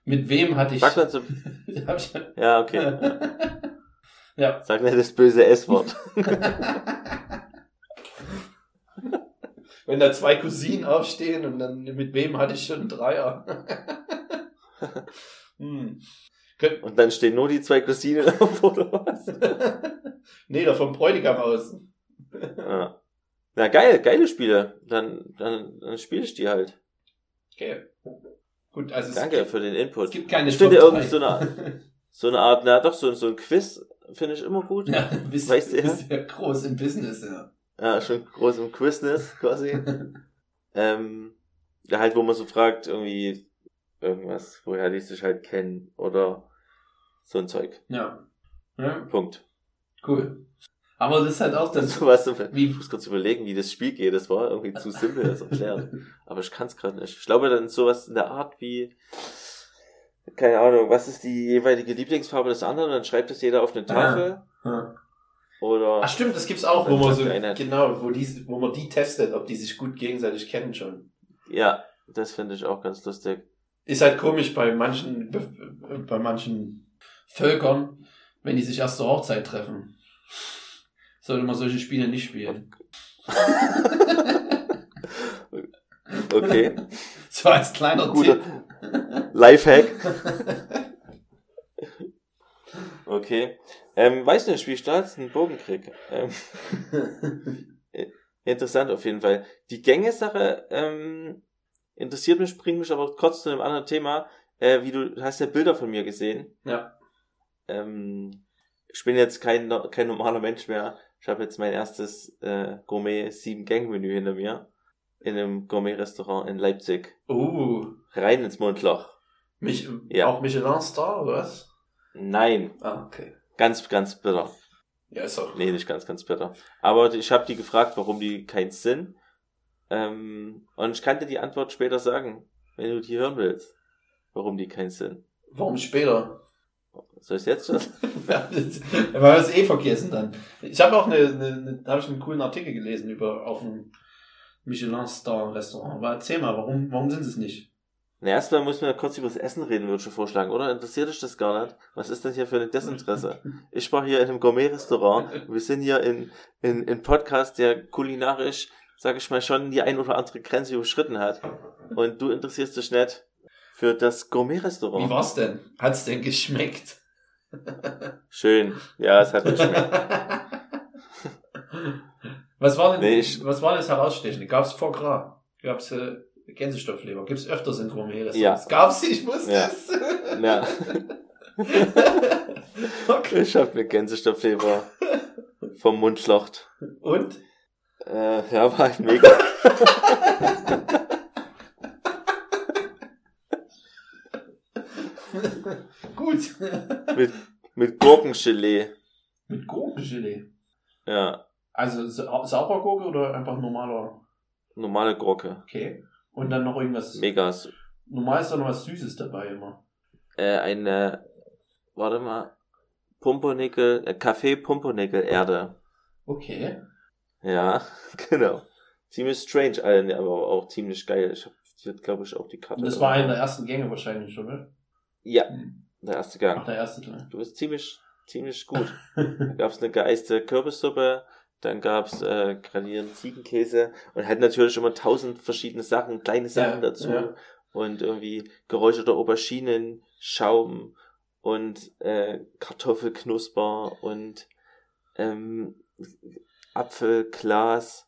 Speaker 2: Mit wem hatte ich.
Speaker 1: Sag mal
Speaker 2: ich
Speaker 1: ja, okay.
Speaker 2: ja.
Speaker 1: Sag nicht das böse S-Wort.
Speaker 2: Wenn da zwei Cousinen aufstehen und dann mit wem hatte ich schon einen Dreier. hm.
Speaker 1: Und dann stehen nur die zwei Cousinen auf, oder was?
Speaker 2: nee, da vom Bräutigam aus.
Speaker 1: Ja. Na, geil, geile Spiele. Dann, dann, dann spiele ich die halt.
Speaker 2: Okay. Gut, also es
Speaker 1: Danke
Speaker 2: gibt,
Speaker 1: für den
Speaker 2: es
Speaker 1: Input.
Speaker 2: gibt keine
Speaker 1: Ich finde irgendwie so eine, so eine Art, na doch, so, so ein Quiz finde ich immer gut.
Speaker 2: Ja, bist,
Speaker 1: Weißt du,
Speaker 2: bist ja groß im Business, ja.
Speaker 1: Ja, schon groß im Quizness quasi. ähm, ja, halt, wo man so fragt, irgendwie irgendwas, woher die sich halt kennen oder so ein Zeug.
Speaker 2: ja. ja.
Speaker 1: Punkt.
Speaker 2: Cool. Aber das ist halt auch
Speaker 1: Das ist was, ich
Speaker 2: wie,
Speaker 1: muss kurz überlegen, wie das Spiel geht. Das war irgendwie zu simpel, das erklärt. Aber ich kann es gerade nicht. Ich glaube, dann sowas in der Art wie, keine Ahnung, was ist die jeweilige Lieblingsfarbe des anderen? Dann schreibt das jeder auf eine Tafel.
Speaker 2: Ja.
Speaker 1: Oder
Speaker 2: Ach stimmt, das gibt's auch, wo man so, genau, wo die, wo man die testet, ob die sich gut gegenseitig kennen schon.
Speaker 1: ja, das finde ich auch ganz lustig.
Speaker 2: Ist halt komisch bei manchen, bei manchen Völkern, wenn die sich erst zur Hochzeit treffen. Sollte man solche Spiele nicht spielen.
Speaker 1: Okay,
Speaker 2: So als kleiner
Speaker 1: guter
Speaker 2: Tipp.
Speaker 1: Lifehack. Okay. Ähm, weiß nicht, wie stark ein Bogenkrieg. Ähm, interessant auf jeden Fall. Die Gänge-Sache ähm, interessiert mich, bringt mich aber kurz zu einem anderen Thema. Äh, wie du du hast ja Bilder von mir gesehen.
Speaker 2: Ja.
Speaker 1: Ähm, ich bin jetzt kein, kein normaler Mensch mehr. Ich habe jetzt mein erstes äh, Gourmet-Sieben-Gang-Menü hinter mir. In einem Gourmet-Restaurant in Leipzig.
Speaker 2: Uh,
Speaker 1: Rein ins Mundloch.
Speaker 2: mich,
Speaker 1: Ja.
Speaker 2: auch Michelin Star, oder was?
Speaker 1: Nein,
Speaker 2: Ah, okay.
Speaker 1: ganz, ganz bitter.
Speaker 2: Ja, ist auch.
Speaker 1: Nee, nicht ganz, ganz bitter. Aber ich habe die gefragt, warum die keins sind. Ähm, und ich kann dir die Antwort später sagen, wenn du die hören willst. Warum die keins sind.
Speaker 2: Warum später?
Speaker 1: Soll ich jetzt schon?
Speaker 2: Das- wir es eh vergessen dann. Ich habe auch eine, eine, eine habe ich einen coolen Artikel gelesen über auf ein Michelin Star Restaurant. Aber erzähl mal, warum, warum sind sie es nicht?
Speaker 1: Na, erstmal müssen wir kurz über das Essen reden, würde ich schon vorschlagen, oder? Interessiert dich das gar nicht? Was ist denn hier für ein Desinteresse? Ich war hier in einem Gourmet-Restaurant. Wir sind hier in, in, in Podcast, der kulinarisch, sage ich mal, schon die ein oder andere Grenze überschritten hat. Und du interessierst dich nicht für das
Speaker 2: Wie
Speaker 1: Gourmet-Restaurant.
Speaker 2: war's denn? Hat's denn geschmeckt?
Speaker 1: Schön. Ja, es hat geschmeckt.
Speaker 2: was war denn,
Speaker 1: Nee, ich-
Speaker 2: was war das Herausstechende? Gab's Foie Gras? Gab's äh, Gänsestoffleber? Gibt's öfters in Gourmet
Speaker 1: Ja.
Speaker 2: Gab's? Ich wusste
Speaker 1: Ja.
Speaker 2: es.
Speaker 1: Ja.
Speaker 2: okay.
Speaker 1: Ich hab eine Gänsestoffleber vom Mundschlacht.
Speaker 2: Und?
Speaker 1: Äh, ja, war mega.
Speaker 2: Gut.
Speaker 1: mit, mit Gurkengelee.
Speaker 2: Mit Gurkengelee.
Speaker 1: Ja,
Speaker 2: Also sa saurer Gurke oder einfach normaler?
Speaker 1: normale Gurke.
Speaker 2: Okay. Und dann noch irgendwas.
Speaker 1: Mega.
Speaker 2: Normal ist da noch was Süßes dabei immer.
Speaker 1: Äh, eine, warte mal, Pumpernickel, äh, Kaffee Pumpernickel Erde.
Speaker 2: Okay.
Speaker 1: Ja, genau. Ziemlich strange, Alter, aber auch ziemlich geil. Ich hab, die hat, glaube ich, auch die Karte.
Speaker 2: Und das war einer der ersten Gänge wahrscheinlich schon, ne?
Speaker 1: Ja,
Speaker 2: Hm.
Speaker 1: Der erste Gang.
Speaker 2: Ach, der erste Teil.
Speaker 1: Du bist ziemlich, ziemlich gut. Da gab's eine geeiste Kürbissuppe, dann gab's äh, granierten Ziegenkäse und halt natürlich immer tausend verschiedene Sachen, kleine Sachen
Speaker 2: Ja,
Speaker 1: dazu
Speaker 2: ja.
Speaker 1: und irgendwie geräucherte Auberginen, Schaum und äh, Kartoffelknusper und ähm, Apfelglas,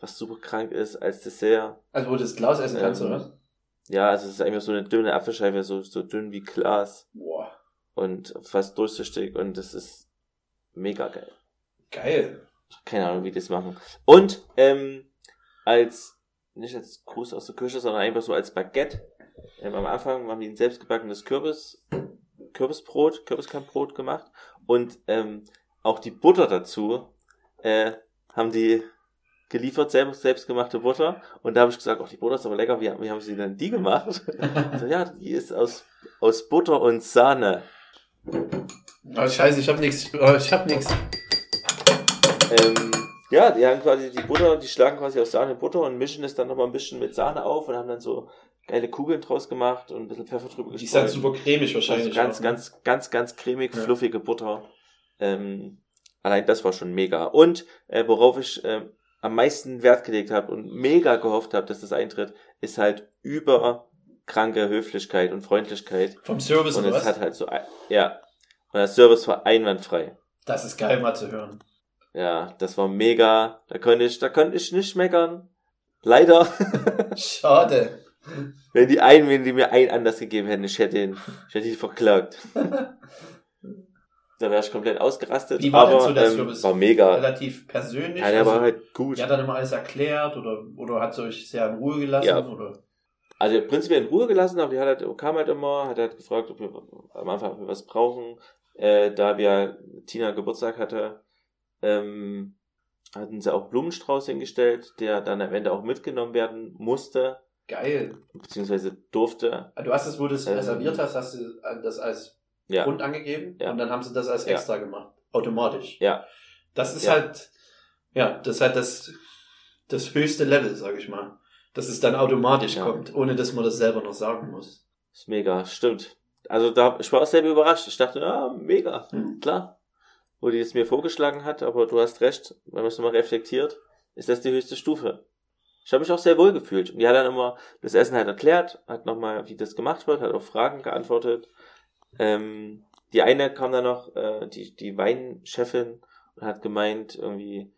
Speaker 1: was super krank ist als Dessert.
Speaker 2: Also, wo du das Glas essen kannst,
Speaker 1: Ähm,
Speaker 2: oder was?
Speaker 1: Ja, also es ist einfach so eine dünne Apfelscheibe, so, so dünn wie Glas
Speaker 2: Boah.
Speaker 1: und fast durchsichtig und das ist mega geil.
Speaker 2: Geil.
Speaker 1: Keine Ahnung, wie die das machen. Und ähm, als, nicht als Gruß aus der Küche, sondern einfach so als Baguette. Ähm, am Anfang haben die ein selbstgebackenes Kürbis, Kürbisbrot, Kürbiskernbrot gemacht. Und ähm, auch die Butter dazu äh, haben die geliefert, selbst, selbstgemachte Butter. Und da habe ich gesagt, ach, die Butter ist aber lecker, wie, wie haben sie denn die gemacht? so, ja, die ist aus, aus Butter und Sahne.
Speaker 2: Oh, scheiße, ich hab nix. Oh, ich hab nix.
Speaker 1: Ähm, ja, die haben quasi die Butter, die schlagen quasi aus Sahne und Butter und mischen es dann nochmal ein bisschen mit Sahne auf und haben dann so geile Kugeln draus gemacht und ein bisschen Pfeffer drüber
Speaker 2: Die ist
Speaker 1: gestreut.
Speaker 2: super cremig wahrscheinlich.
Speaker 1: Also ganz,
Speaker 2: auch, ne?
Speaker 1: ganz, ganz, ganz cremig,
Speaker 2: Ja.
Speaker 1: fluffige Butter. Ähm, allein das war schon mega. Und äh, worauf ich äh, am meisten Wert gelegt habe und mega gehofft habe, dass das eintritt, ist halt überkranke Höflichkeit und Freundlichkeit.
Speaker 2: Vom Service
Speaker 1: Und es hat halt so, ja. Und der Service war einwandfrei.
Speaker 2: Das ist geil mal zu hören.
Speaker 1: Ja, das war mega. Da konnte ich, da konnte ich nicht meckern. Leider.
Speaker 2: Schade.
Speaker 1: wenn die einen, wenn die mir einen anders gegeben hätten, ich hätte ihn, ich hätte ihn verklagt. Da wäre ich komplett ausgerastet.
Speaker 2: Wie war denn
Speaker 1: aber
Speaker 2: so der
Speaker 1: ähm,
Speaker 2: Service?
Speaker 1: war mega.
Speaker 2: Relativ persönlich.
Speaker 1: Ja, der
Speaker 2: also,
Speaker 1: war halt gut.
Speaker 2: die hat dann immer alles erklärt oder, oder hat sie euch sehr in Ruhe gelassen?
Speaker 1: Ja.
Speaker 2: Oder?
Speaker 1: Also prinzipiell in Ruhe gelassen, aber die hat halt, kam halt immer, hat halt gefragt, ob wir am Anfang ob wir was brauchen. Äh, da wir Tina Geburtstag hatte, ähm, hatten sie auch Blumenstrauß hingestellt, der dann am Ende auch mitgenommen werden musste,
Speaker 2: Geil.
Speaker 1: beziehungsweise durfte.
Speaker 2: Ah, Du hast es, wo du es
Speaker 1: Ähm,
Speaker 2: reserviert hast, hast du das als
Speaker 1: Ja.
Speaker 2: Grund angegeben
Speaker 1: Ja.
Speaker 2: und dann haben sie das als
Speaker 1: Ja.
Speaker 2: extra gemacht. Automatisch.
Speaker 1: Ja.
Speaker 2: Das ist
Speaker 1: Ja.
Speaker 2: halt, ja, das ist halt das, das höchste Level, sag ich mal. Dass es dann automatisch
Speaker 1: Ja.
Speaker 2: kommt, ohne dass man das selber noch sagen muss.
Speaker 1: Ist mega, stimmt. Also da, ich war auch selber überrascht. Ich dachte, ah, mega,
Speaker 2: Hm.
Speaker 1: klar. Wo die es mir vorgeschlagen hat, aber du hast recht, wenn man es nochmal reflektiert, ist das die höchste Stufe. Ich habe mich auch sehr wohl gefühlt. Und die hat dann immer das Essen halt erklärt, hat nochmal, wie das gemacht wird, hat auf Fragen geantwortet. Ähm, die eine kam dann noch, äh, die, die Weinchefin, und hat gemeint, irgendwie,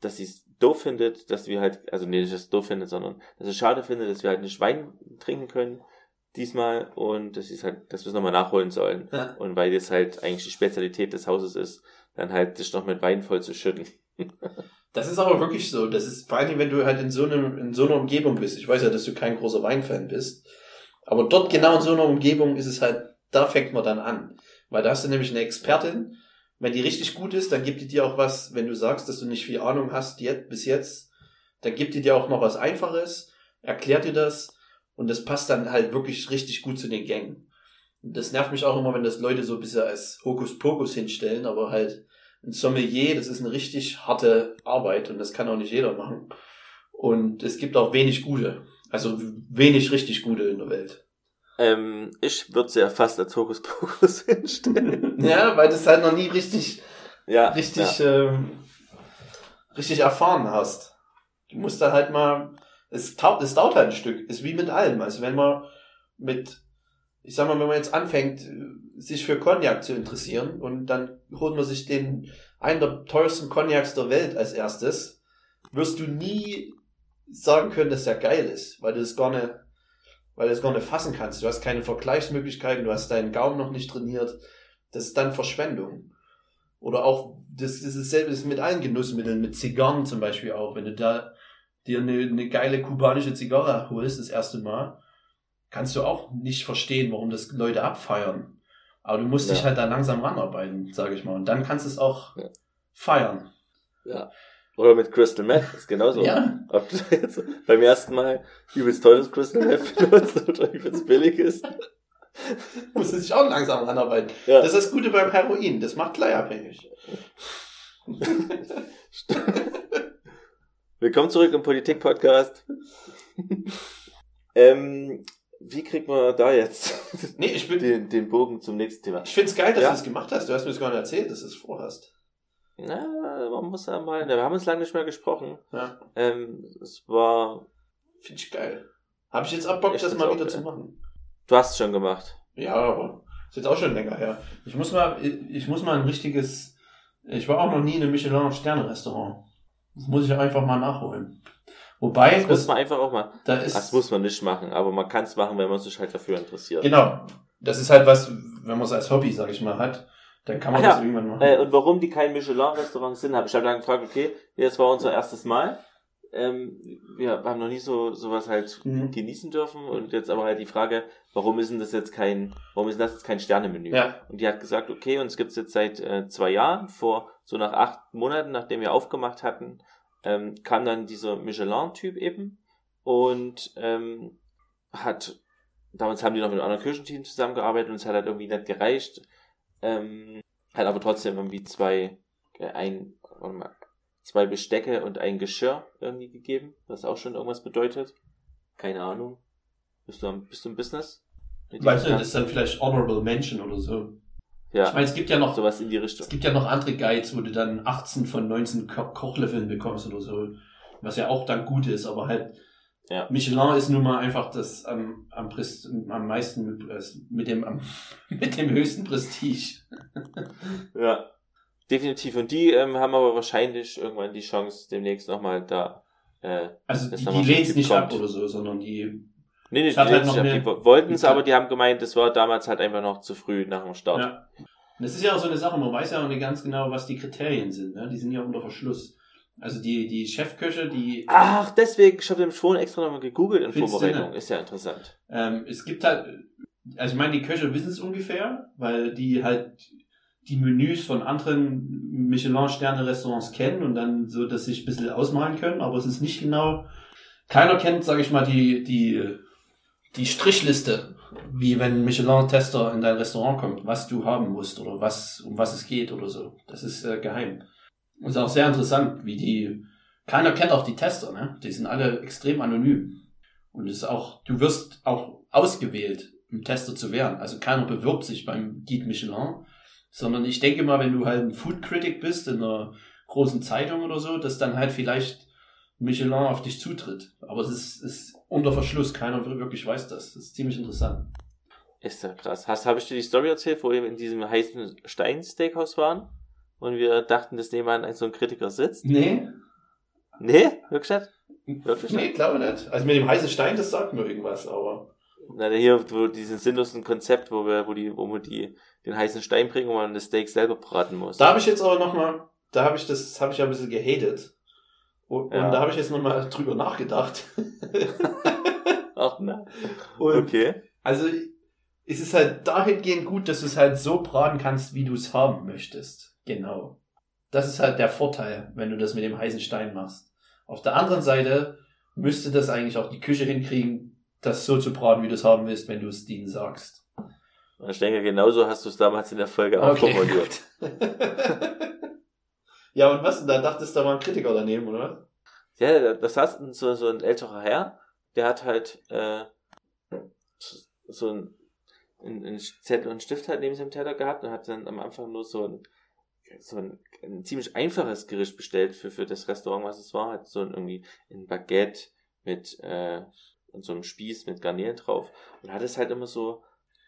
Speaker 1: dass sie es doof findet, dass wir halt, also nee, nicht, dass sie es doof findet, sondern dass sie es schade findet, dass wir halt nicht Wein trinken können diesmal und dass sie es halt, dass wir es nochmal nachholen sollen.
Speaker 2: Ja.
Speaker 1: Und weil das halt eigentlich die Spezialität des Hauses ist, dann halt sich noch mit Wein voll zu schütten.
Speaker 2: Das ist aber wirklich so. Das ist vor allem, wenn du halt in so, einem, in so einer Umgebung bist. Ich weiß ja, dass du kein großer Weinfan bist. Aber dort genau in so einer Umgebung ist es halt, da fängt man dann an. Weil da hast du nämlich eine Expertin. Wenn die richtig gut ist, dann gibt die dir auch was, wenn du sagst, dass du nicht viel Ahnung hast jetzt, bis jetzt, dann gibt die dir auch noch was Einfaches, erklärt dir das und das passt dann halt wirklich richtig gut zu den Gängen. Und das nervt mich auch immer, wenn das Leute so ein bisschen als Hokuspokus hinstellen, aber halt ein Sommelier, das ist eine richtig harte Arbeit und das kann auch nicht jeder machen. Und es gibt auch wenig gute, also wenig richtig gute in der Welt.
Speaker 1: Ähm, ich würde sie ja fast als Hokuspokus hinstellen.
Speaker 2: Ja, weil du es halt noch nie richtig,
Speaker 1: ja.
Speaker 2: richtig,
Speaker 1: Ja.
Speaker 2: ähm, richtig erfahren hast. Du musst da halt mal, es, tau- es dauert halt ein Stück, ist wie mit allem. Also wenn man mit, ich sag mal, wenn man jetzt anfängt, sich für Cognac zu interessieren und dann holt man sich den, einen der teuersten Cognacs der Welt als erstes, wirst du nie sagen können, dass der geil ist, weil du es gar nicht, weil du es gar nicht fassen kannst. Du hast keine Vergleichsmöglichkeiten, du hast deinen Gaumen noch nicht trainiert. Das ist dann Verschwendung. Oder auch, das, das ist selbst mit allen Genussmitteln, mit Zigarren zum Beispiel auch. Wenn du da dir eine, eine geile kubanische Zigarre holst, das erste Mal, kannst du auch nicht verstehen, warum das Leute abfeiern. Aber du musst
Speaker 1: Ja.
Speaker 2: dich halt da langsam ranarbeiten, sage ich mal. Und dann kannst du es auch
Speaker 1: Ja.
Speaker 2: feiern.
Speaker 1: Ja. Oder mit Crystal Meth, ist genauso.
Speaker 2: Ja.
Speaker 1: Ob du jetzt beim ersten Mal übelst teures Crystal Meth benutzt oder übelst billig ist.
Speaker 2: Muss sich auch langsam ranarbeiten.
Speaker 1: Ja.
Speaker 2: Das ist das Gute beim Heroin, das macht gleich abhängig.
Speaker 1: Willkommen zurück im Politik-Podcast. ähm, wie kriegt man da jetzt
Speaker 2: Nee, ich bin,
Speaker 1: den, den Bogen zum nächsten Thema?
Speaker 2: ich find's geil, dass
Speaker 1: Ja.
Speaker 2: du das gemacht hast. Du hast mir das gar nicht erzählt, dass du es vorhast.
Speaker 1: Na, man muss ja mal, wir haben uns lange nicht mehr gesprochen.
Speaker 2: Ja.
Speaker 1: Ähm, es war,
Speaker 2: Finde ich geil. Habe ich jetzt auch Bock,
Speaker 1: Ich
Speaker 2: das mal wieder
Speaker 1: geil.
Speaker 2: zu machen.
Speaker 1: du hast es schon gemacht.
Speaker 2: Ja, aber ist jetzt auch schon länger her. Ich muss mal, ich muss mal ein richtiges, ich war auch noch nie in einem Michelin-Sterne-Restaurant. Das muss ich einfach mal nachholen. Wobei,
Speaker 1: Das muss
Speaker 2: das,
Speaker 1: man einfach auch mal,
Speaker 2: da ist,
Speaker 1: das muss man nicht machen, aber man kann es machen, wenn man sich halt dafür interessiert.
Speaker 2: genau, das ist halt was, wenn man es als Hobby, sag ich mal, hat, dann kann man
Speaker 1: ja,
Speaker 2: das irgendwann machen.
Speaker 1: Äh, und warum die kein Michelin-Restaurant sind, habe ich halt dann gefragt, okay, das war unser erstes Mal. Ähm, wir haben noch nie so sowas halt
Speaker 2: Mhm.
Speaker 1: genießen dürfen und jetzt aber halt die Frage, warum ist denn das jetzt kein, warum ist das jetzt kein Sternemenü?
Speaker 2: ja,
Speaker 1: Und die hat gesagt, okay, uns gibt's jetzt seit äh, zwei Jahren, vor so nach acht Monaten, nachdem wir aufgemacht hatten, ähm, kam dann dieser Michelin-Typ eben und ähm, hat, damals haben die noch mit einem anderen Küchenteam zusammengearbeitet und es hat halt irgendwie nicht gereicht, ähm, hat aber trotzdem irgendwie zwei, äh, ein, mal, zwei Bestecke und ein Geschirr irgendwie gegeben, was auch schon irgendwas bedeutet. Keine Ahnung. Bist du, am, bist du im Business?
Speaker 2: Weißt du, das ist dann vielleicht Honorable Mention oder so.
Speaker 1: Ja,
Speaker 2: Ich meine, es gibt ja noch,
Speaker 1: sowas in die Richtung.
Speaker 2: es gibt ja noch andere Guides, wo du dann 18 von 19 Ko Kochlöffeln bekommst oder so. Was ja auch dann gut ist, aber halt,
Speaker 1: Ja.
Speaker 2: Michelin ist nun mal einfach das am, am, Prest, am meisten mit, äh, mit dem, am, mit dem höchsten Prestige.
Speaker 1: Ja, definitiv. Und die ähm, haben aber wahrscheinlich irgendwann die Chance, demnächst nochmal da. Äh,
Speaker 2: Also
Speaker 1: Das
Speaker 2: die, die lehnen es nicht
Speaker 1: kommt.
Speaker 2: ab oder so, sondern die.
Speaker 1: nee, nee, die,
Speaker 2: halt noch
Speaker 1: die, wollten es, aber die haben gemeint, es war damals halt einfach noch zu früh nach dem Start.
Speaker 2: Ja. Und das ist ja auch so eine Sache, man weiß ja auch nicht ganz genau, was die Kriterien sind. Ne? Die sind ja unter Verschluss. Also die, die Chefköche, die.
Speaker 1: Ach, deswegen, ich habe nämlich vorhin extra nochmal gegoogelt in Vorbereitung. Ist ja interessant.
Speaker 2: Ähm, es gibt halt, also ich meine, die Köche wissen es ungefähr, weil die halt die Menüs von anderen Michelin-Sterne-Restaurants kennen und dann so, dass sie sich ein bisschen ausmalen können, aber es ist nicht genau, keiner kennt, sage ich mal, die, die, die Strichliste, wie wenn ein Michelin-Tester in dein Restaurant kommt, was du haben musst oder was, um was es geht oder so. Das ist äh, geheim. Ist auch sehr interessant, wie die, keiner kennt auch die Tester, ne? Die sind alle extrem anonym. Und es ist auch, du wirst auch ausgewählt, um Tester zu werden. Also keiner bewirbt sich beim Guide Michelin, sondern ich denke mal, wenn du halt ein Food Critic bist in einer großen Zeitung oder so, dass dann halt vielleicht Michelin auf dich zutritt. Aber es ist, ist unter Verschluss, keiner wirklich weiß das. Das ist ziemlich interessant.
Speaker 1: Ist ja krass. Hast, habe ich dir die Story erzählt, wo wir in diesem heißen Stein-Steakhouse waren? Und wir dachten, dass nebenan so ein Kritiker sitzt?
Speaker 2: Nee,
Speaker 1: Nee? Wirklich nicht? Wirklich
Speaker 2: nee,
Speaker 1: nicht?
Speaker 2: glaube nicht. Also mit dem heißen Stein, das sagt mir irgendwas, aber.
Speaker 1: Na, hier, wo diesen sinnlosen Konzept, wo wir, wo die, wo wir die, den heißen Stein bringen, wo man das Steak selber braten muss.
Speaker 2: Da habe ich jetzt aber nochmal, da habe ich das, habe ich ja ein bisschen gehatet. Und,
Speaker 1: Ja.
Speaker 2: und da habe ich jetzt nochmal drüber nachgedacht.
Speaker 1: Ach.
Speaker 2: Und
Speaker 1: Okay.
Speaker 2: Also es ist halt dahingehend gut, dass du es halt so braten kannst, wie du es haben möchtest. Genau. Das ist halt der Vorteil, wenn du das mit dem heißen Stein machst. Auf der anderen Seite müsste das eigentlich auch die Küche hinkriegen, das so zu braten, wie du es haben willst, wenn du es denen sagst.
Speaker 1: Und ich denke, genauso hast du es damals in der Folge auch formuliert.
Speaker 2: gut. ja, und was? Da dachtest du, da war ein Kritiker daneben, oder?
Speaker 1: Ja, das heißt, so, so ein älterer Herr, der hat halt äh, so ein, ein, ein Zettel und Stift halt neben seinem Teller gehabt und hat dann am Anfang nur so ein, so ein, ein ziemlich einfaches Gericht bestellt für, für das Restaurant, was es war. Hat so ein, irgendwie ein Baguette mit äh, und so einem Spieß mit Garnelen drauf und hat es halt immer so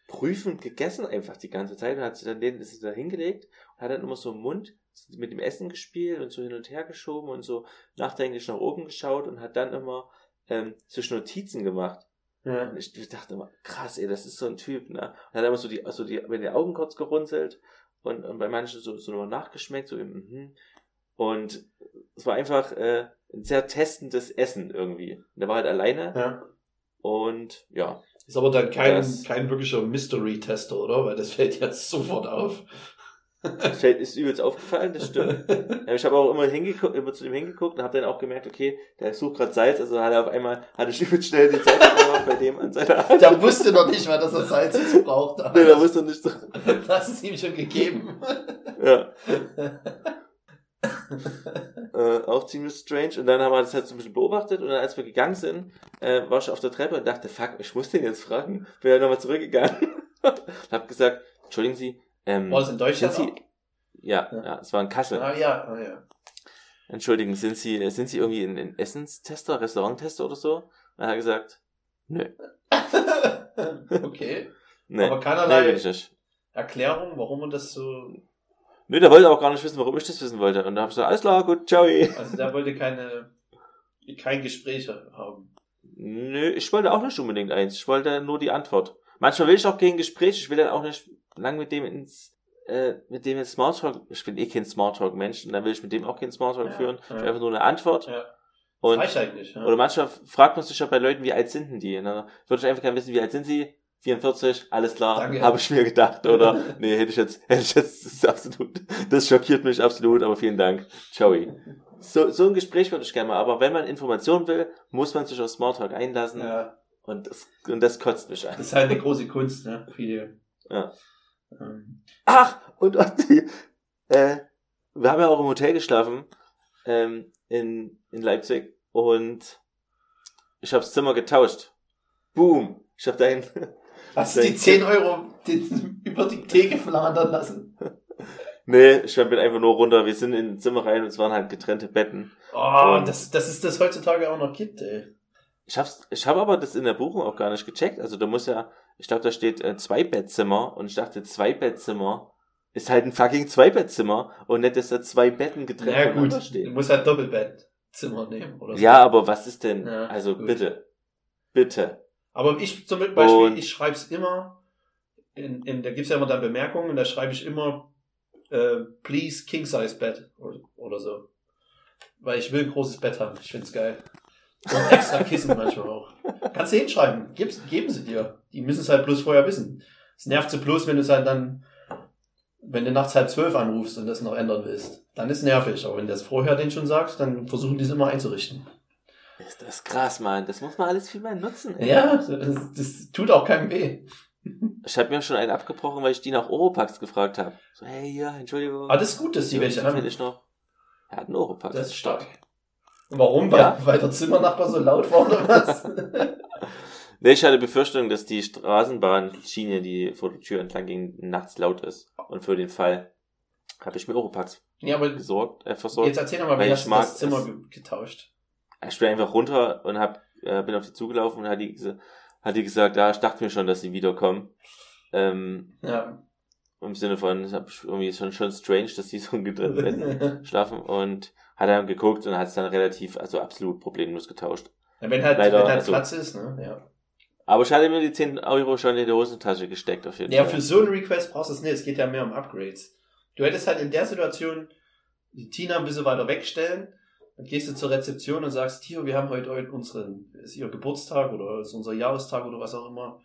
Speaker 1: prüfend gegessen einfach die ganze Zeit und hat sich dann den ist da hingelegt und hat dann immer so im Mund mit dem Essen gespielt und so hin und her geschoben und so nachdenklich nach oben geschaut und hat dann immer ähm, sich Notizen gemacht.
Speaker 2: Ja.
Speaker 1: Und ich dachte immer, krass, ey, das ist so ein Typ, ne? Und hat immer so die, also die, mit den Augen kurz gerunzelt und, und bei manchen so, so nochmal nachgeschmeckt, so im, mhm. Und es war einfach äh, ein sehr testendes Essen irgendwie. Und der war halt alleine
Speaker 2: ja.
Speaker 1: und ja.
Speaker 2: Ist aber dann kein,
Speaker 1: Das-
Speaker 2: kein wirklicher Mystery-Tester, oder? Weil das fällt jetzt sofort auf.
Speaker 1: Das ist übelst aufgefallen, das stimmt. Ich habe auch immer, hingeguckt, immer zu dem hingeguckt und habe dann auch gemerkt, okay, der sucht gerade Salz, also hat er auf einmal, hatte ich übelst schnell den Salz gemacht bei dem an seiner Hand.
Speaker 2: Der wusste noch nicht mal, dass er Salz jetzt braucht.
Speaker 1: Nee, der wusste nicht so.
Speaker 2: Das ist ihm schon gegeben.
Speaker 1: Ja. äh, auch ziemlich strange. Und dann haben wir das halt so ein bisschen beobachtet und dann, als wir gegangen sind, äh, war ich auf der Treppe und dachte, fuck, ich muss den jetzt fragen. Bin ja nochmal zurückgegangen. und hab gesagt, entschuldigen Sie, ähm,
Speaker 2: War das in Deutschland?
Speaker 1: sind Sie, ja,
Speaker 2: Ja.
Speaker 1: ja, es war in Kassel.
Speaker 2: Ah ja, ah ja.
Speaker 1: Entschuldigen, sind Sie, sind Sie irgendwie ein, ein Essenstester, Restauranttester oder so? Dann hat er gesagt, nö,
Speaker 2: okay.
Speaker 1: nee,
Speaker 2: Aber
Speaker 1: nee,
Speaker 2: keinerlei
Speaker 1: nicht.
Speaker 2: Erklärung, warum man das so.
Speaker 1: Nö, der wollte auch gar nicht wissen, warum ich das wissen wollte. Und dann hab ich gesagt, alles klar, gut, ciao.
Speaker 2: Also der wollte keine kein Gespräch haben.
Speaker 1: Nö, ich wollte auch nicht unbedingt eins. Ich wollte nur die Antwort. Manchmal will ich auch kein Gespräch. Ich will dann auch nicht lang mit dem ins, äh, mit dem ins Smalltalk. Ich bin eh kein Smalltalk-Mensch und dann will ich mit dem auch kein Smalltalk
Speaker 2: Ja,
Speaker 1: führen. Ich
Speaker 2: ja.
Speaker 1: will einfach nur eine Antwort.
Speaker 2: Ja.
Speaker 1: Und,
Speaker 2: Reicht eigentlich. Ja.
Speaker 1: oder manchmal fragt man sich ja bei Leuten, wie alt sind denn die? Und dann würde ich einfach gerne wissen, wie alt sind sie? 44, alles klar, habe ich mir gedacht, oder? nee, hätte ich jetzt, hätte ich jetzt, das ist absolut, das schockiert mich absolut, aber vielen Dank. Ciao. So, so ein Gespräch würde ich gerne mal, aber wenn man Informationen will, muss man sich auf Smalltalk einlassen.
Speaker 2: ja.
Speaker 1: Und das, und das kotzt mich an.
Speaker 2: Das ist halt eine große Kunst, ne? Viele.
Speaker 1: Ja.
Speaker 2: Ähm,
Speaker 1: Ach, und, und die, äh, wir haben ja auch im Hotel geschlafen, ähm, in, in Leipzig, und ich habe das Zimmer getauscht. Boom! Ich habe dahin,
Speaker 2: hast du die 10 Euro die, über die Theke fladern lassen?
Speaker 1: nee, ich bin einfach nur runter, wir sind in ein Zimmer rein und es waren halt getrennte Betten.
Speaker 2: Oh,
Speaker 1: Und-
Speaker 2: das, das ist das heutzutage auch noch gibt, ey.
Speaker 1: Ich hab's, ich habe aber das in der Buchung auch gar nicht gecheckt. Also da muss ja, ich glaube, da steht äh, Zwei-Bettzimmer und ich dachte, Zwei-Bettzimmer ist halt ein fucking Zwei-Bettzimmer und nicht, dass da zwei Betten getrennt
Speaker 2: Ja gut, du
Speaker 1: stehen.
Speaker 2: musst halt Doppelbettzimmer nehmen oder so.
Speaker 1: Ja, aber was ist denn?
Speaker 2: Ja,
Speaker 1: also
Speaker 2: gut.
Speaker 1: bitte. Bitte.
Speaker 2: Aber ich zum Beispiel,
Speaker 1: Und-
Speaker 2: ich schreibe es immer, in, in, da gibt's ja immer dann Bemerkungen, da schreibe ich immer, äh, please king size bed oder, oder so. Weil ich will ein großes Bett haben. Ich find's geil. Und extra Kissen manchmal auch. Kannst du hinschreiben. Gib's, geben sie dir. Die müssen es halt bloß vorher wissen. Es nervt sie bloß, wenn du es halt dann, wenn du nachts halb zwölf anrufst und das noch ändern willst. Dann ist nervig. Aber wenn du das vorher denen schon sagst, dann versuchen die es immer einzurichten.
Speaker 1: Ist das krass, Mann. Das muss man alles viel mehr nutzen. ey.
Speaker 2: Ja, das, das tut auch keinem weh.
Speaker 1: Ich habe mir schon einen abgebrochen, weil ich die nach Oropax gefragt habe. So, hey, ja, Entschuldigung.
Speaker 2: Aber das ist gut, dass die welche haben.
Speaker 1: zufällig noch. Er hat einen Oropax.
Speaker 2: Das ist stark. Warum? Weil,
Speaker 1: Ja.
Speaker 2: weil der Zimmernachbar so laut war oder was?
Speaker 1: Nee, ich hatte Befürchtung, dass die Straßenbahnschiene, die vor der Tür entlang ging, nachts laut ist. Und für den Fall habe ich mir Oropax
Speaker 2: ja, aber
Speaker 1: besorgt, äh, versorgt.
Speaker 2: jetzt erzähl doch mal,
Speaker 1: weil
Speaker 2: wie hast du das Zimmer ge getauscht?
Speaker 1: Ich bin einfach runter und hab, äh, bin auf die zugelaufen und hat die, hat die gesagt, ja, ich dachte mir schon, dass sie wiederkommen. Ähm,
Speaker 2: Ja.
Speaker 1: Im Sinne von, ich hab irgendwie schon, schon strange, dass die so getrennten Betten schlafen und hat dann geguckt und hat es dann relativ, also absolut problemlos getauscht.
Speaker 2: Ja, wenn halt,
Speaker 1: Leider,
Speaker 2: wenn halt
Speaker 1: also-
Speaker 2: Platz ist, ne? Ja.
Speaker 1: Aber ich hatte mir die 10 Euro schon in die Hosentasche gesteckt, auf jeden
Speaker 2: Ja,
Speaker 1: Fall.
Speaker 2: für so einen Request brauchst du es nicht. Es geht ja mehr um Upgrades. Du hättest halt in der Situation die Tina ein bisschen weiter wegstellen. Dann gehst du zur Rezeption und sagst, Tio, wir haben heute, heute unseren, ist ihr Geburtstag oder ist unser Jahrestag oder was auch immer.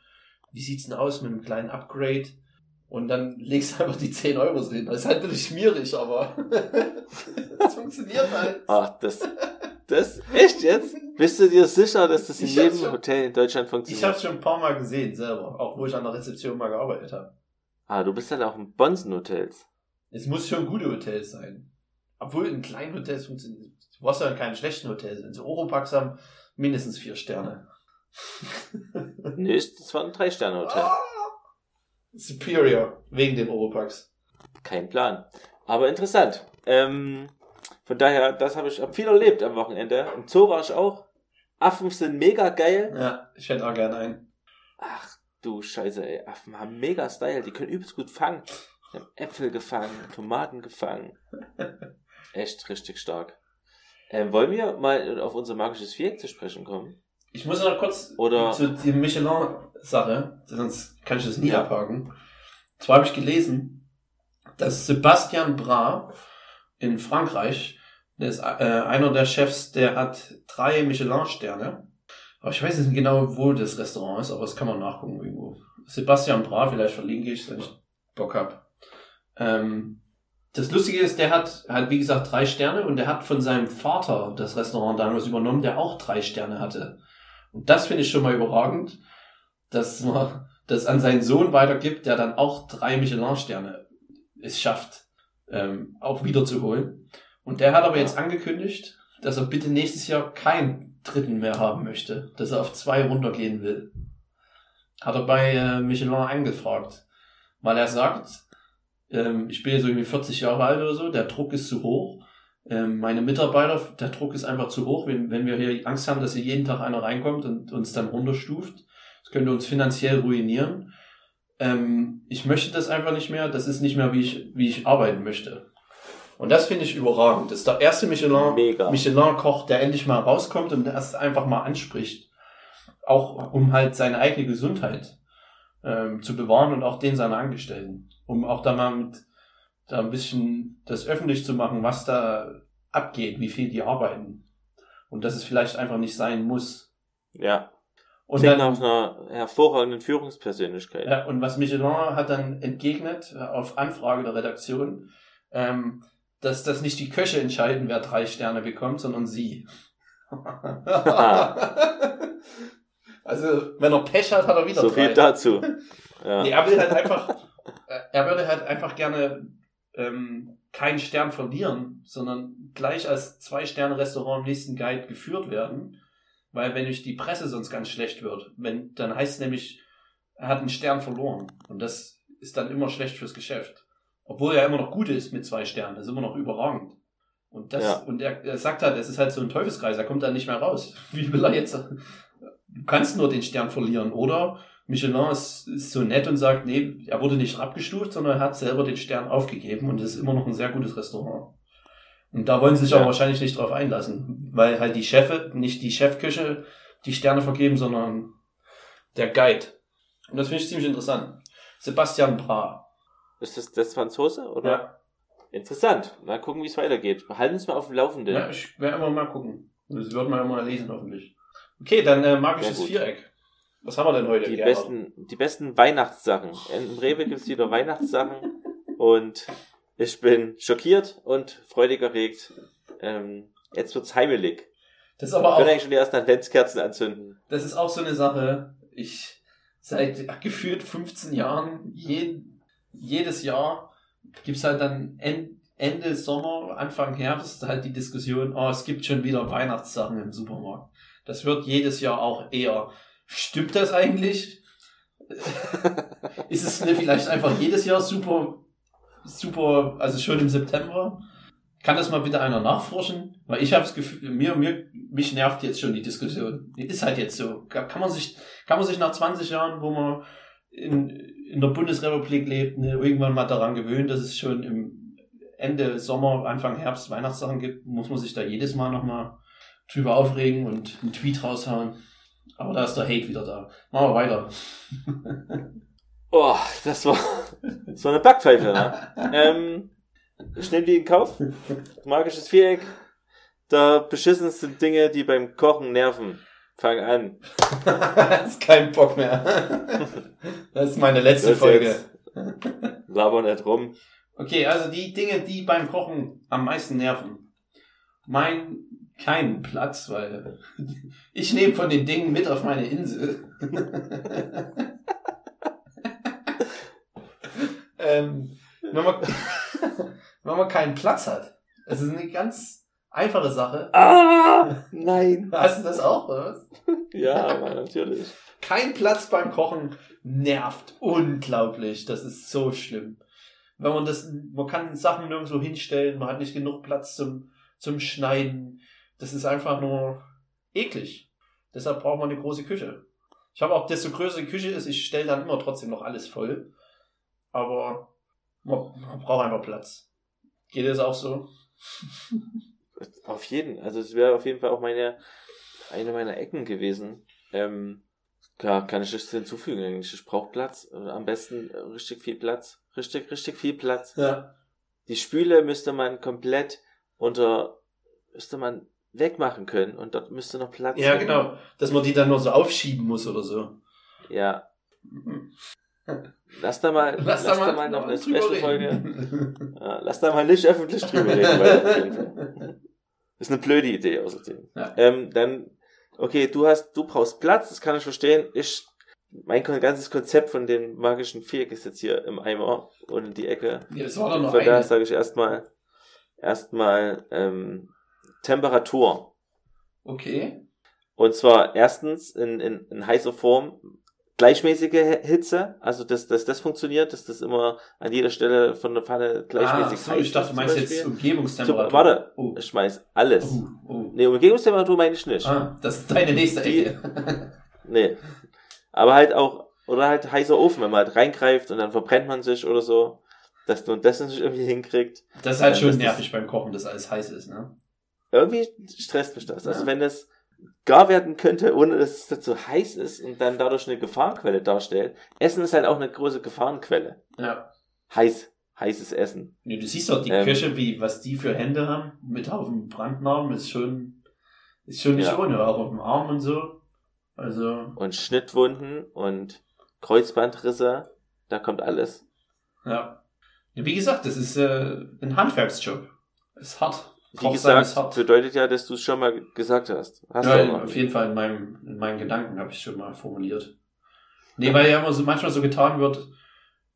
Speaker 2: Wie sieht's denn aus mit einem kleinen Upgrade? Und dann legst du einfach die 10 Euro hin. Das ist halt bisschen schmierig, aber das funktioniert halt.
Speaker 1: Ach, das, das, echt jetzt? Bist du dir sicher, dass das in
Speaker 2: Ich
Speaker 1: jedem
Speaker 2: schon-
Speaker 1: Hotel in Deutschland
Speaker 2: Ich
Speaker 1: funktioniert?
Speaker 2: habe schon ein paar Mal gesehen selber, auch wo ich an der Rezeption mal gearbeitet habe.
Speaker 1: ah, du bist dann auch in Bonsen-Hotels.
Speaker 2: Es muss schon gute Hotels sein. Obwohl in kleinen Hotels funktioniert. Du brauchst ja in keinen schlechten Hotels. Wenn sie Oropax haben, mindestens vier Sterne.
Speaker 1: Nee, das war ein Drei-Sterne-Hotel.
Speaker 2: Ah! Superior, wegen dem Oropax.
Speaker 1: Kein Plan. Aber interessant. Ähm, von daher, das habe ich viel erlebt am Wochenende. Im Zoo war ich auch. Affen sind mega geil.
Speaker 2: Ja, ich hätte auch gerne einen.
Speaker 1: Ach du Scheiße, ey. Affen haben mega Style. Die können übelst gut fangen. Die haben Äpfel gefangen, Tomaten gefangen. Echt richtig stark. Ähm, wollen wir mal auf unser magisches Viereck zu sprechen kommen?
Speaker 2: Ich muss noch kurz
Speaker 1: Oder-
Speaker 2: zu der Michelin-Sache, sonst kann ich das nie
Speaker 1: Ja.
Speaker 2: abhaken. Zwar habe ich gelesen, dass Sebastian Bra in Frankreich, der ist äh, einer der Chefs, der hat drei Michelin-Sterne. Aber ich weiß nicht genau, wo das Restaurant ist, aber das kann man nachgucken irgendwo. Sebastian Bra, vielleicht verlinke ich, wenn ich Bock hab. Ähm, das Lustige ist, der hat, hat wie gesagt drei Sterne und der hat von seinem Vater das Restaurant damals übernommen, der auch drei Sterne hatte. Und das finde ich schon mal überragend, dass man das an seinen Sohn weitergibt, der dann auch drei Michelin-Sterne es schafft, ähm, auch wiederzuholen. Und der hat aber jetzt angekündigt, dass er bitte nächstes Jahr keinen dritten mehr haben möchte, dass er auf zwei runtergehen will. Hat er bei äh, Michelin angefragt, weil er sagt, ähm, ich bin jetzt irgendwie 40 Jahre alt oder so, der Druck ist zu hoch. Ähm, meine Mitarbeiter, der Druck ist einfach zu hoch, wenn, wenn wir hier Angst haben, dass hier jeden Tag einer reinkommt und uns dann runterstuft. Das könnte uns finanziell ruinieren. Ähm, ich möchte das einfach nicht mehr. Das ist nicht mehr, wie ich, wie ich arbeiten möchte. Und das finde ich überragend. Das ist der erste Michelin, Michelin-Koch, der endlich mal rauskommt und das einfach mal anspricht. Auch um halt seine eigene Gesundheit ähm, zu bewahren und auch den seiner Angestellten. Um auch da mal mit da ein bisschen das öffentlich zu machen, was da abgeht, wie viel die arbeiten. Und dass es vielleicht einfach nicht sein muss.
Speaker 1: Ja. Und Klingt dann, nach einer hervorragenden Führungspersönlichkeit.
Speaker 2: Ja, und was Michelin hat dann entgegnet, auf Anfrage der Redaktion, ähm, dass das nicht die Köche entscheiden, wer drei Sterne bekommt, sondern sie. also, wenn er Pech hat, hat er wieder
Speaker 1: so drei. So viel dazu.
Speaker 2: Ja. Nee, er will halt einfach, er würde halt einfach gerne ähm, keinen Stern verlieren, sondern gleich als Zwei-Sterne-Restaurant im nächsten Guide geführt werden. Weil wenn durch die Presse sonst ganz schlecht wird, wenn, dann heißt es nämlich, er hat einen Stern verloren. Und das ist dann immer schlecht fürs Geschäft. Obwohl er immer noch gut ist mit zwei Sternen, das ist immer noch überragend. Und das, ja. und er, er sagt halt, es ist halt so ein Teufelskreis, er kommt da nicht mehr raus. Wie will er jetzt? Du kannst nur den Stern verlieren, oder? Michelin ist, ist so nett und sagt, nee, er wurde nicht abgestuft, sondern er hat selber den Stern aufgegeben und es ist immer noch ein sehr gutes Restaurant. Und da wollen sie sich ja. auch wahrscheinlich nicht drauf einlassen, weil halt die Chefe, nicht die Chefküche die Sterne vergeben, sondern der Guide. Und das finde ich ziemlich interessant. Sebastian Bra.
Speaker 1: Ist das das Franzose oder? Ja. Interessant. Mal gucken, wie es weitergeht. Behalten uns mal auf dem Laufenden.
Speaker 2: Ja, ich werde immer mal gucken. Das wird man mal lesen, hoffentlich. Okay, dann äh, magisches Viereck. Was haben wir denn heute?
Speaker 1: Die Gerhard? besten, die besten Weihnachtssachen. Im Rewe gibt's wieder Weihnachtssachen und ich bin schockiert und freudig erregt. Ähm, jetzt wird's heimelig.
Speaker 2: Das ist aber auch.
Speaker 1: können eigentlich schon die ersten Adventskerzen anzünden.
Speaker 2: Das ist auch so eine Sache. Ich seit gefühlt 15 Jahren je, jedes Jahr gibt's halt dann Ende Sommer, Anfang Herbst halt die Diskussion, oh, es gibt schon wieder Weihnachtssachen im Supermarkt. Das wird jedes Jahr auch eher Stimmt das eigentlich? ist es ne, vielleicht einfach jedes Jahr super, super, also schon im September? Kann das mal bitte einer nachforschen? Weil ich habe das Gefühl, mir, mir, mich nervt jetzt schon die Diskussion. Ist halt jetzt so. Kann man sich, kann man sich nach 20 Jahren, wo man in, in der Bundesrepublik lebt, ne, irgendwann mal daran gewöhnen, dass es schon im Ende Sommer, Anfang Herbst Weihnachtssachen gibt, muss man sich da jedes Mal nochmal drüber aufregen und einen Tweet raushauen. Aber da ist der Hate wieder da. Machen wir weiter.
Speaker 1: oh, das war, war eine Backpfeife, ne? ähm, ich nehme die in Kauf. Magisches Viereck. Da beschissensten Dinge, die beim Kochen nerven. Fang an.
Speaker 2: das ist kein Bock mehr. das ist meine letzte das Folge.
Speaker 1: Laber nicht rum.
Speaker 2: Okay, also die Dinge, die beim Kochen am meisten nerven. Mein keinen Platz, weil ich nehme von den Dingen mit auf meine Insel. ähm, wenn, man, wenn man keinen Platz hat. Es ist eine ganz einfache Sache.
Speaker 1: Ah, nein.
Speaker 2: Hast du das auch, oder was?
Speaker 1: Ja, natürlich.
Speaker 2: Kein Platz beim Kochen nervt unglaublich. Das ist so schlimm. Wenn man das, man kann Sachen nirgendwo hinstellen, man hat nicht genug Platz zum, zum Schneiden. Das ist einfach nur eklig. Deshalb braucht man eine große Küche. Ich habe auch, desto größer die Küche ist, ich stelle dann immer trotzdem noch alles voll. Aber man, man braucht einfach Platz. Geht das auch so?
Speaker 1: Auf jeden. Also es wäre auf jeden Fall auch meine eine meiner Ecken gewesen. Ähm, klar, kann ich nichts hinzufügen eigentlich. Ich brauche Platz. Am besten richtig viel Platz. Richtig, richtig viel Platz.
Speaker 2: Ja.
Speaker 1: Die Spüle müsste man komplett unter, müsste man wegmachen können und dort müsste noch Platz
Speaker 2: Ja, sein. genau. Dass man die dann nur so aufschieben muss oder so.
Speaker 1: Ja. Lass da mal,
Speaker 2: Lass,
Speaker 1: lass,
Speaker 2: da mal,
Speaker 1: da mal noch eine Special-Folge. Ja, lass da mal nicht öffentlich drüber reden, weil auf jeden Fall. Ist eine blöde Idee außerdem.
Speaker 2: Ja.
Speaker 1: Ähm, dann, okay, du hast, du brauchst Platz, das kann ich verstehen. Ich, mein ganzes Konzept von dem magischen Viereck ist jetzt hier im Eimer und in die Ecke.
Speaker 2: Ja, das war doch noch
Speaker 1: Von daher sage ich erstmal, erstmal, ähm, Temperatur.
Speaker 2: Okay.
Speaker 1: Und zwar erstens in, in, in heißer Form gleichmäßige Hitze, also dass, dass das funktioniert, dass das immer an jeder Stelle von der Pfanne
Speaker 2: Ah,
Speaker 1: gleichmäßig
Speaker 2: so,
Speaker 1: heiß
Speaker 2: ich dachte, du meinst jetzt. Umgebungstemperatur.
Speaker 1: So, warte.
Speaker 2: Oh.
Speaker 1: Ich schmeiß alles.
Speaker 2: Oh, oh.
Speaker 1: Nee, Umgebungstemperatur meine ich nicht.
Speaker 2: Ah, das ist deine nächste Ecke.
Speaker 1: Nee. Aber halt auch, oder halt heißer Ofen, wenn man halt reingreift und dann verbrennt man sich oder so, dass du das nicht irgendwie hinkriegt.
Speaker 2: Das ist halt
Speaker 1: Ja,
Speaker 2: schon nervig beim Kochen, dass alles heiß ist, ne?
Speaker 1: Irgendwie stresst mich das. Also
Speaker 2: Ja.
Speaker 1: wenn das gar werden könnte, ohne dass es dazu heiß ist und dann dadurch eine Gefahrenquelle darstellt. Essen ist halt auch eine große Gefahrenquelle.
Speaker 2: Ja.
Speaker 1: Heiß, heißes Essen.
Speaker 2: Nee, du siehst doch die
Speaker 1: Ähm.
Speaker 2: Köche, wie, was die für Hände haben, mit Haufen Brandnarben, ist schon, ist schon nicht
Speaker 1: Ja.
Speaker 2: ohne, auch auf dem Arm und so. Also,
Speaker 1: Und Schnittwunden und Kreuzbandrisse, da kommt alles.
Speaker 2: ja. ja wie gesagt, das ist äh, ein Handwerksjob. Ist hart.
Speaker 1: Wie gesagt, bedeutet ja, dass du es schon mal gesagt hast. Hast
Speaker 2: ja,
Speaker 1: noch
Speaker 2: auf jeden Fall in, meinem, in meinen Gedanken habe ich schon mal formuliert. Nee, weil ja immer so manchmal so getan wird,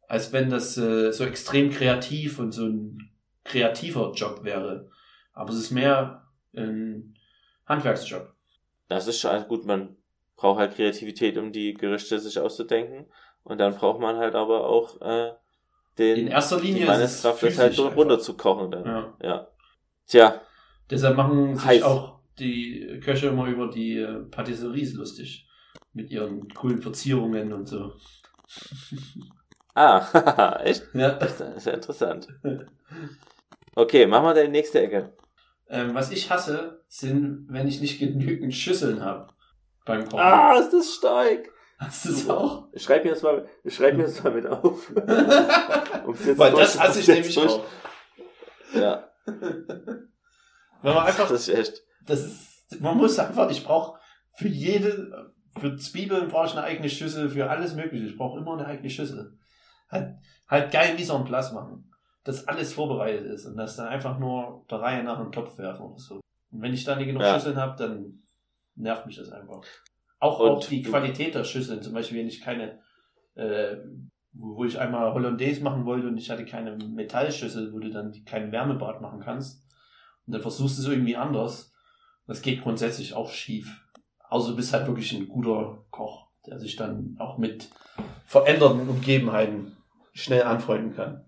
Speaker 2: als wenn das äh, so extrem kreativ und so ein kreativer Job wäre. Aber es ist mehr ein Handwerksjob.
Speaker 1: Das ist schon gut, man braucht halt Kreativität, um die Gerichte sich auszudenken. Und dann braucht man halt aber auch äh, den
Speaker 2: In erster
Speaker 1: die
Speaker 2: Linie ist es
Speaker 1: Manneskraft, das halt runterzukochen dann. Ja.
Speaker 2: Ja.
Speaker 1: Tja,
Speaker 2: Deshalb machen sich
Speaker 1: Heiß.
Speaker 2: auch die Köche immer über die äh, Patisseries lustig. Mit ihren coolen Verzierungen und so.
Speaker 1: ah, echt?
Speaker 2: Ja.
Speaker 1: Das ist ja interessant. Okay, machen wir deine nächste Ecke.
Speaker 2: Ähm, was ich hasse, sind, wenn ich nicht genügend Schüsseln habe beim Kochen.
Speaker 1: Ah, ist das stark.
Speaker 2: Hast du es auch?
Speaker 1: Schreib mir das mal, schreib mir das mal mit auf.
Speaker 2: Weil das hasse ich nämlich
Speaker 1: durch-
Speaker 2: auch.
Speaker 1: Ja,
Speaker 2: Wenn man einfach,
Speaker 1: das ist echt.
Speaker 2: das ist, man muss einfach, ich brauche für jede, für Zwiebeln brauche ich eine eigene Schüssel, für alles mögliche. Ich brauche immer eine eigene Schüssel. Halt, halt geil wie so ein Platz machen. Dass alles vorbereitet ist und das dann einfach nur der Reihe nach in den Topf werfen oder so. Und wenn ich da nicht genug
Speaker 1: Ja.
Speaker 2: Schüsseln habe, dann nervt mich das einfach. Auch,
Speaker 1: Und
Speaker 2: auch die Qualität der Schüsseln, zum Beispiel, wenn ich keine, äh, wo ich einmal Hollandaise machen wollte und ich hatte keine Metallschüssel, wo du dann kein Wärmebad machen kannst. Und dann versuchst du es irgendwie anders. Das geht grundsätzlich auch schief. Außer du bist halt wirklich ein guter Koch, der sich dann auch mit veränderten Umgebenheiten schnell anfreunden kann.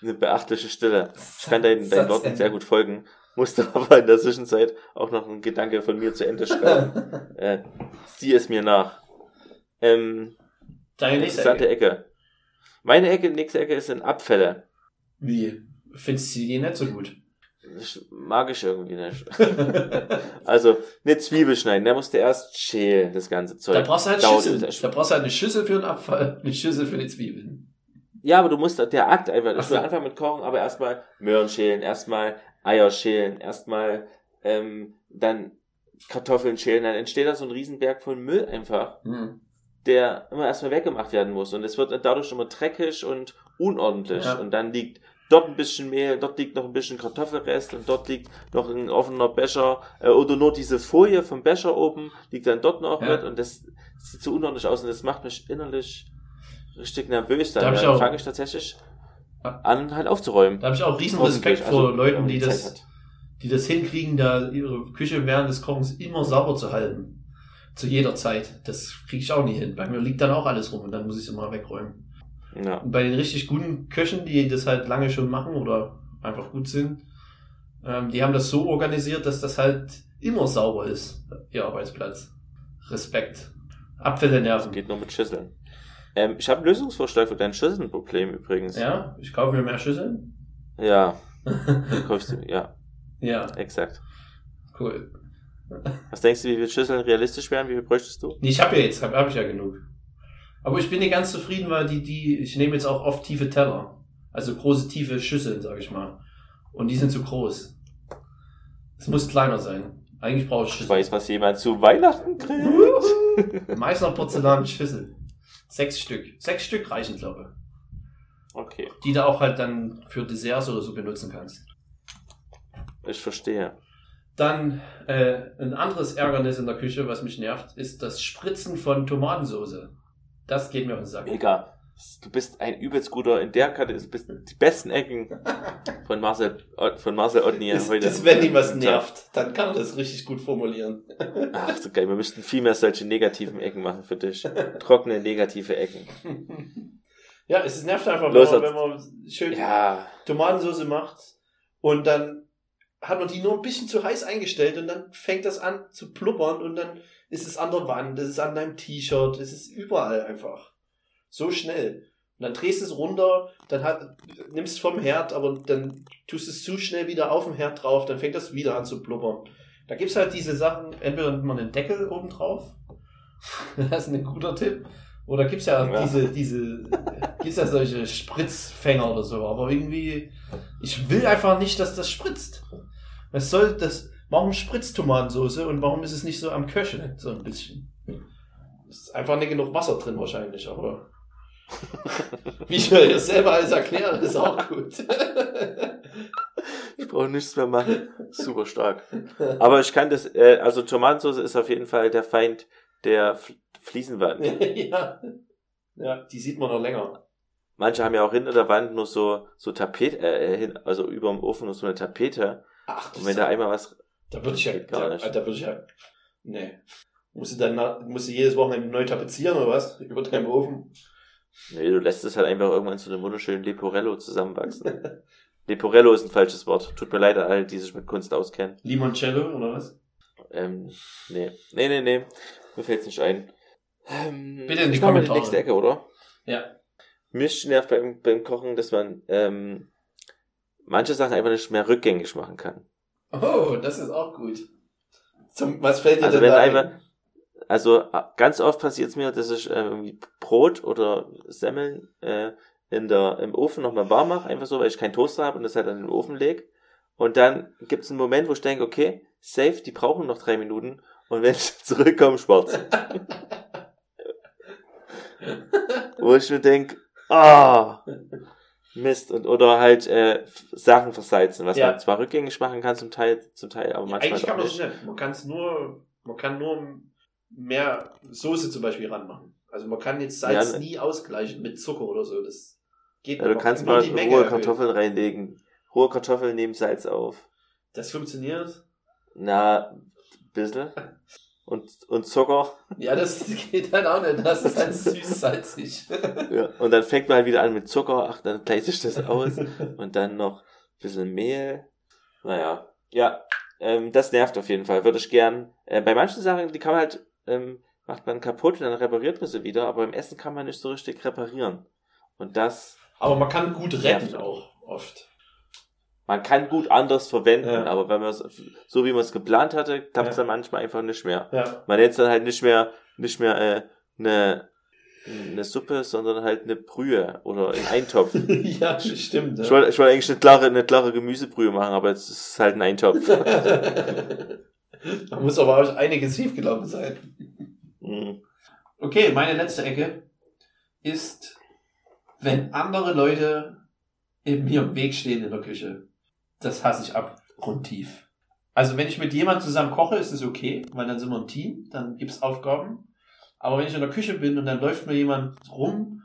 Speaker 1: Eine beachtliche Stille. Ich kann deinen, deinen Worten sehr gut folgen, musste aber in der Zwischenzeit auch noch einen Gedanke von mir zu Ende schreiben. äh, sieh es mir nach. Ähm,
Speaker 2: Deine nächste
Speaker 1: interessante
Speaker 2: Ecke.
Speaker 1: Ecke. Meine Ecke, nächste Ecke sind Abfälle.
Speaker 2: Wie? Findest du die nicht so gut?
Speaker 1: Das mag ich irgendwie nicht. Also, eine Zwiebel schneiden, der musste erst schälen, das ganze Zeug.
Speaker 2: da brauchst du halt
Speaker 1: Dauert übelst.
Speaker 2: Da brauchst du halt eine Schüssel für den Abfall, eine Schüssel für die Zwiebeln.
Speaker 1: Ja, aber du musst, der Akt einfach,
Speaker 2: Ach
Speaker 1: ich will anfangen mit Kochen, aber erstmal Möhren schälen, erstmal Eier schälen, erstmal, ähm, dann Kartoffeln schälen, dann entsteht da so ein Riesenberg von Müll einfach,
Speaker 2: Hm.
Speaker 1: Der immer erstmal weggemacht werden muss. Und es wird dadurch immer dreckig und unordentlich.
Speaker 2: Ja.
Speaker 1: Und dann liegt dort ein bisschen Mehl, dort liegt noch ein bisschen Kartoffelrest und dort liegt noch ein offener Becher äh, oder nur diese Folie vom Becher oben liegt dann dort noch
Speaker 2: Ja.
Speaker 1: mit und das sieht so unordentlich aus und das macht mich innerlich richtig nervös.
Speaker 2: Da
Speaker 1: Dann,
Speaker 2: ich
Speaker 1: dann
Speaker 2: auch-
Speaker 1: fange ich tatsächlich an, halt aufzuräumen.
Speaker 2: Da habe ich auch riesen. Respekt
Speaker 1: Also,
Speaker 2: vor Leuten,
Speaker 1: wenn man
Speaker 2: die das,
Speaker 1: hat.
Speaker 2: die das hinkriegen, da ihre Küche während des Kochens immer sauber zu halten. Zu jeder Zeit. Das kriege ich auch nie hin. Bei mir liegt dann auch alles rum und dann muss ich es immer wegräumen.
Speaker 1: Ja.
Speaker 2: Und bei den richtig guten Köchen, die das halt lange schon machen oder einfach gut sind, ähm, die haben das so organisiert, dass das halt immer sauber ist, ihr Arbeitsplatz. Respekt. Abfälle
Speaker 1: Das
Speaker 2: nerven.
Speaker 1: geht nur mit Schüsseln. Ähm, ich habe einen Lösungsvorschlag für dein Schüsselnproblem übrigens.
Speaker 2: Ja, ich kaufe mir mehr Schüsseln.
Speaker 1: Ja, kaufst du, ja,
Speaker 2: ja,
Speaker 1: exakt.
Speaker 2: cool.
Speaker 1: Was denkst du, wie viele Schüsseln realistisch wären? Wie viel bräuchtest du?
Speaker 2: Nee, ich habe ja jetzt, habe hab ich ja genug. Aber ich bin nicht ganz zufrieden, weil die, die, ich nehme jetzt auch oft tiefe Teller. Also große, tiefe Schüsseln, sage ich mal. Und die sind zu groß. Es muss kleiner sein. Eigentlich brauche ich
Speaker 1: Ich
Speaker 2: Schüssel.
Speaker 1: weiß, was jemand zu Weihnachten kriegt.
Speaker 2: Meißner Porzellanschüssel. Sechs Stück. Sechs Stück reichen, glaube
Speaker 1: Okay,
Speaker 2: ich. Die du auch halt dann für Desserts oder so benutzen kannst.
Speaker 1: ich verstehe.
Speaker 2: Dann äh, ein anderes Ärgernis in der Küche, was mich nervt, ist das Spritzen von Tomatensauce. Das geht mir auf den Sack.
Speaker 1: Mega. Du bist ein übelst guter in der Karte. Du bist die besten Ecken von Marcel, von Marcel Otni heute.
Speaker 2: das, wenn ihm was nervt, dann kann er das richtig gut formulieren.
Speaker 1: Ach, so geil. Wir müssten viel mehr solche negativen Ecken machen für dich. Trockene, negative Ecken.
Speaker 2: ja, es nervt einfach,
Speaker 1: Los,
Speaker 2: wenn man, wenn man schön
Speaker 1: Ja.
Speaker 2: Tomatensauce macht und dann hat man die nur ein bisschen zu heiß eingestellt und dann fängt das an zu pluppern und dann ist es an der Wand, es ist an deinem T-Shirt, es ist überall einfach. So schnell. Und dann drehst du es runter, dann hat, nimmst vom Herd, aber dann tust es zu schnell wieder auf dem Herd drauf, dann fängt das wieder an zu blubbern. Da gibt's halt diese Sachen, entweder nimmt man einen Deckel oben drauf, das ist ein guter Tipp, oder gibt's ja,
Speaker 1: Ja.
Speaker 2: diese, diese, gibt's ja solche Spritzfänger oder so, aber irgendwie, ich will einfach nicht, dass das spritzt. Was soll das, warum spritzt Tomatensauce und warum ist es nicht so am Köcheln, so ein bisschen? Es ist einfach nicht genug Wasser drin wahrscheinlich, aber wie ich mir das selber alles erkläre, ist auch gut.
Speaker 1: Ich brauche nichts mehr machen. Super stark. Aber ich kann das, äh, also Tomatensauce ist auf jeden Fall der Feind der F Fliesenwand.
Speaker 2: ja. ja, die sieht man noch länger.
Speaker 1: Manche haben ja auch hinter der Wand nur so, so Tapete, äh, hin, also über dem Ofen nur so eine Tapete.
Speaker 2: Ach,
Speaker 1: Und wenn da einmal was,
Speaker 2: da würde ich ja, da,
Speaker 1: nicht.
Speaker 2: da würde ich ja, nee. Musst du dann, musst du jedes Wochenende neu tapezieren oder was? Über deinem Ofen?
Speaker 1: nee, du lässt es halt einfach irgendwann zu einem wunderschönen Leporello zusammenwachsen. Leporello ist ein falsches Wort. Tut mir leid an alle, die sich mit Kunst auskennen.
Speaker 2: Limoncello oder was?
Speaker 1: Ähm, nee. Nee, nee, nee. Mir fällt's nicht ein. Ähm,
Speaker 2: Bitte in die Kommentare.
Speaker 1: die nächste Ecke, oder?
Speaker 2: Ja.
Speaker 1: Mich nervt beim, beim Kochen, dass man ähm, manche Sachen einfach nicht mehr rückgängig machen kann.
Speaker 2: Oh, das ist auch gut. Zum, was fällt dir
Speaker 1: Also
Speaker 2: denn
Speaker 1: wenn
Speaker 2: da
Speaker 1: also äh, ganz oft passiert es mir, dass ich äh, irgendwie Brot oder Semmeln äh, in der, im Ofen nochmal warm mache, einfach so, weil ich keinen Toaster habe und das halt in den Ofen leg. Und dann gibt es einen Moment, wo ich denke, okay, safe, die brauchen noch drei Minuten und wenn ich zurückkomme, schwarz. wo ich mir denke, ah, Mist. Und, oder halt äh, Sachen versalzen, was
Speaker 2: Ja.
Speaker 1: man zwar rückgängig machen kann zum Teil, zum Teil, aber manchmal
Speaker 2: Eigentlich
Speaker 1: auch
Speaker 2: kann man
Speaker 1: nicht.
Speaker 2: es nicht. Man kann es nur, man kann nur mehr Soße zum Beispiel ranmachen. Also man kann jetzt Salz
Speaker 1: Ja, ne.
Speaker 2: nie ausgleichen mit Zucker oder so. Das geht
Speaker 1: Ja, du
Speaker 2: Man
Speaker 1: kannst
Speaker 2: kann
Speaker 1: mal
Speaker 2: die Menge
Speaker 1: rohe
Speaker 2: erhöhen.
Speaker 1: Kartoffeln reinlegen. Rohe Kartoffeln nehmen Salz auf.
Speaker 2: Das funktioniert.
Speaker 1: Na, ein bisschen. Und, und Zucker.
Speaker 2: Ja, das geht halt auch nicht. Das ist halt süß-salzig.
Speaker 1: Ja. Und dann fängt man halt wieder an mit Zucker. Ach, dann gleicht sich das aus. Und dann noch ein bisschen Mehl. Naja. Ja, ähm, das nervt auf jeden Fall. Würde ich gern. Äh, bei manchen Sachen, die kann man halt, ähm, macht man kaputt und dann repariert man sie wieder. Aber beim Essen kann man nicht so richtig reparieren. Und das,
Speaker 2: Aber man kann gut retten auch oft.
Speaker 1: Man kann gut anders verwenden.
Speaker 2: Ja.
Speaker 1: Aber wenn man es, so wie man es geplant hatte, klappt es
Speaker 2: Ja.
Speaker 1: dann manchmal einfach nicht mehr.
Speaker 2: Ja.
Speaker 1: Man nennt es dann halt nicht mehr, nicht mehr äh, eine, eine Suppe, sondern halt eine Brühe oder einen Eintopf.
Speaker 2: ja, stimmt.
Speaker 1: Ich wollte ich wollte eigentlich eine klare, eine klare Gemüsebrühe machen, aber jetzt ist es halt ein Eintopf.
Speaker 2: da muss aber auch einiges schiefgelaufen sein.
Speaker 1: Mhm.
Speaker 2: Okay, meine letzte Ecke ist, wenn andere Leute in mir im Weg stehen in der Küche. Das hasse ich abgrundtief. Also wenn ich mit jemandem zusammen koche, ist es okay, weil dann sind wir ein Team, dann gibt's Aufgaben. Aber wenn ich in der Küche bin und dann läuft mir jemand rum,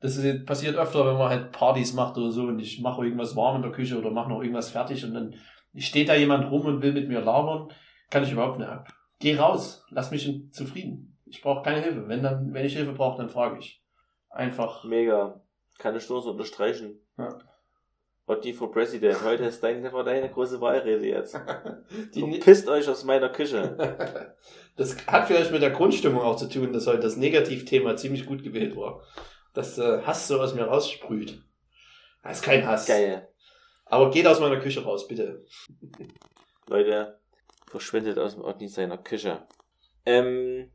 Speaker 2: das ist, passiert öfter, wenn man halt Partys macht oder so und ich mache irgendwas warm in der Küche oder mache noch irgendwas fertig und dann steht da jemand rum und will mit mir labern, kann ich überhaupt nicht ab. Geh raus, lass mich zufrieden. Ich brauche keine Hilfe. Wenn dann, wenn ich Hilfe brauche, dann frage ich. Einfach.
Speaker 1: Mega. Kann ich nur so unterstreichen.
Speaker 2: Ja.
Speaker 1: Otti for President. Heute ist deine, war deine große Wahlrede jetzt.
Speaker 2: Die, ni-
Speaker 1: Pisst euch aus meiner Küche.
Speaker 2: das hat vielleicht mit der Grundstimmung auch zu tun, dass heute das Negativthema ziemlich gut gewählt war. Dass äh, Hass so aus mir raussprüht. Das ist kein Hass.
Speaker 1: Geil.
Speaker 2: Aber geht aus meiner Küche raus, bitte.
Speaker 1: Leute, verschwindet aus dem Otti seiner Küche. Ähm,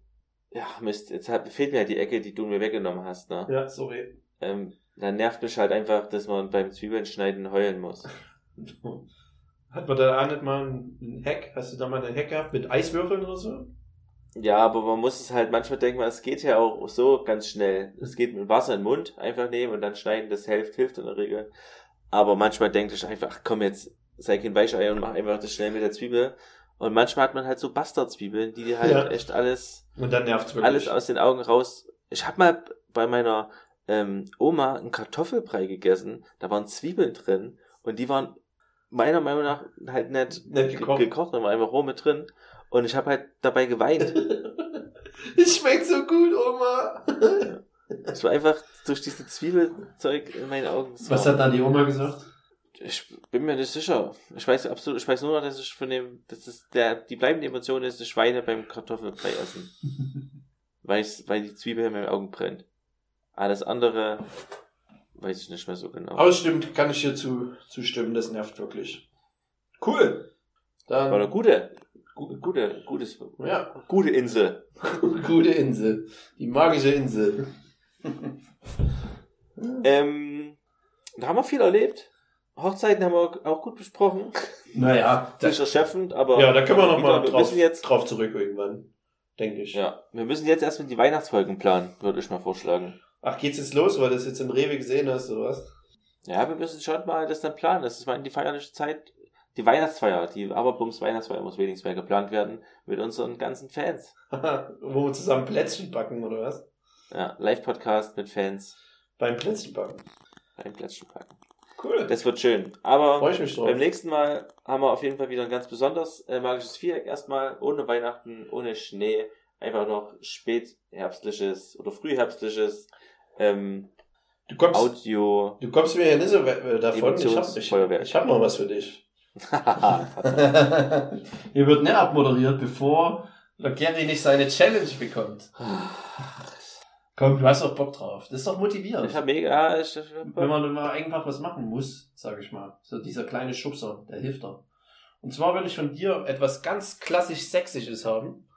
Speaker 1: ja, Mist, jetzt hat, fehlt mir halt die Ecke, die du mir weggenommen hast, ne?
Speaker 2: Ja, sorry.
Speaker 1: Ähm, dann nervt mich halt einfach, dass man beim Zwiebeln schneiden heulen muss.
Speaker 2: Hat man da auch nicht mal ein Hack? Hast du da mal einen Hack gehabt mit Eiswürfeln oder so?
Speaker 1: Ja, aber man muss es halt manchmal denken, es geht ja auch so ganz schnell. Es geht mit Wasser in den Mund einfach nehmen und dann schneiden, das hilft, hilft in der Regel. Aber manchmal denkt ich einfach, ach komm jetzt, sei kein Weicheier und mach einfach das schnell mit der Zwiebel. Und manchmal hat man halt so Bastard-Zwiebeln, die dir halt
Speaker 2: Ja.
Speaker 1: echt alles,
Speaker 2: Und dann nervt's wirklich.
Speaker 1: alles aus den Augen raus. Ich hab mal bei meiner ähm, Oma einen Kartoffelbrei gegessen, da waren Zwiebeln drin und die waren meiner Meinung nach halt nicht,
Speaker 2: Nicht
Speaker 1: ge-
Speaker 2: gekocht.
Speaker 1: gekocht, sondern waren einfach roh mit drin. Und ich habe halt dabei geweint.
Speaker 2: Es schmeckt so gut, Oma.
Speaker 1: Es war einfach durch diese Zwiebelzeug in meinen Augen. Es
Speaker 2: Was
Speaker 1: war-
Speaker 2: hat dann die Oma gesagt?
Speaker 1: Ich bin mir nicht sicher. Ich weiß absolut, ich weiß nur noch, dass ich von dem, dass es der, die bleibende Emotion ist, die Schweine beim Kartoffelbrei essen. weil ich, weil die Zwiebel in meinen Augen brennt. Alles andere weiß ich nicht mehr so genau.
Speaker 2: Aber es stimmt, kann ich hier zu, zustimmen, das nervt wirklich. Cool. Dann,
Speaker 1: War eine gute, gu- gute, gutes,
Speaker 2: ja,
Speaker 1: gute Insel.
Speaker 2: gute Insel. Die magische Insel.
Speaker 1: Ähm, da haben wir viel erlebt. Hochzeiten haben wir auch gut besprochen.
Speaker 2: Naja,
Speaker 1: Nicht erschöpfend, aber.
Speaker 2: ja, da können wir noch mal
Speaker 1: wir
Speaker 2: drauf,
Speaker 1: müssen jetzt,
Speaker 2: drauf zurück irgendwann. Denke ich.
Speaker 1: ja, wir müssen jetzt erstmal die Weihnachtsfolgen planen, würde ich mal vorschlagen.
Speaker 2: Ach, geht's jetzt los, weil du das jetzt im Rewe gesehen hast, oder was?
Speaker 1: Ja, wir müssen schon mal das dann planen. Das ist mal in die feierliche Zeit, die Weihnachtsfeier, die Aberbums Weihnachtsfeier muss wenigstens mehr geplant werden mit unseren ganzen Fans.
Speaker 2: Wo wir zusammen Plätzchen backen, oder was?
Speaker 1: Ja, Live-Podcast mit Fans
Speaker 2: Beim Plätzchen backen.
Speaker 1: beim Plätzchen packen.
Speaker 2: Cool.
Speaker 1: Das wird schön. Aber beim nächsten Mal haben wir auf jeden Fall wieder ein ganz besonders äh, magisches Viereck erstmal, ohne Weihnachten, ohne Schnee, einfach noch spätherbstliches oder frühherbstliches ähm,
Speaker 2: Du kommst,
Speaker 1: Audio.
Speaker 2: du kommst mir ja nicht so äh, davon. Ich hab, ich, ich hab noch was für dich. Hier wird nicht abmoderiert, bevor der Gary nicht seine Challenge bekommt. Komm, du hast doch Bock drauf. Das ist doch motivierend.
Speaker 1: ich habe mega, ich, ich hab
Speaker 2: Wenn man mal einfach was machen muss, sag ich mal. So dieser kleine Schubser, der hilft da. Und zwar will ich von dir etwas ganz klassisch Sächsisches haben,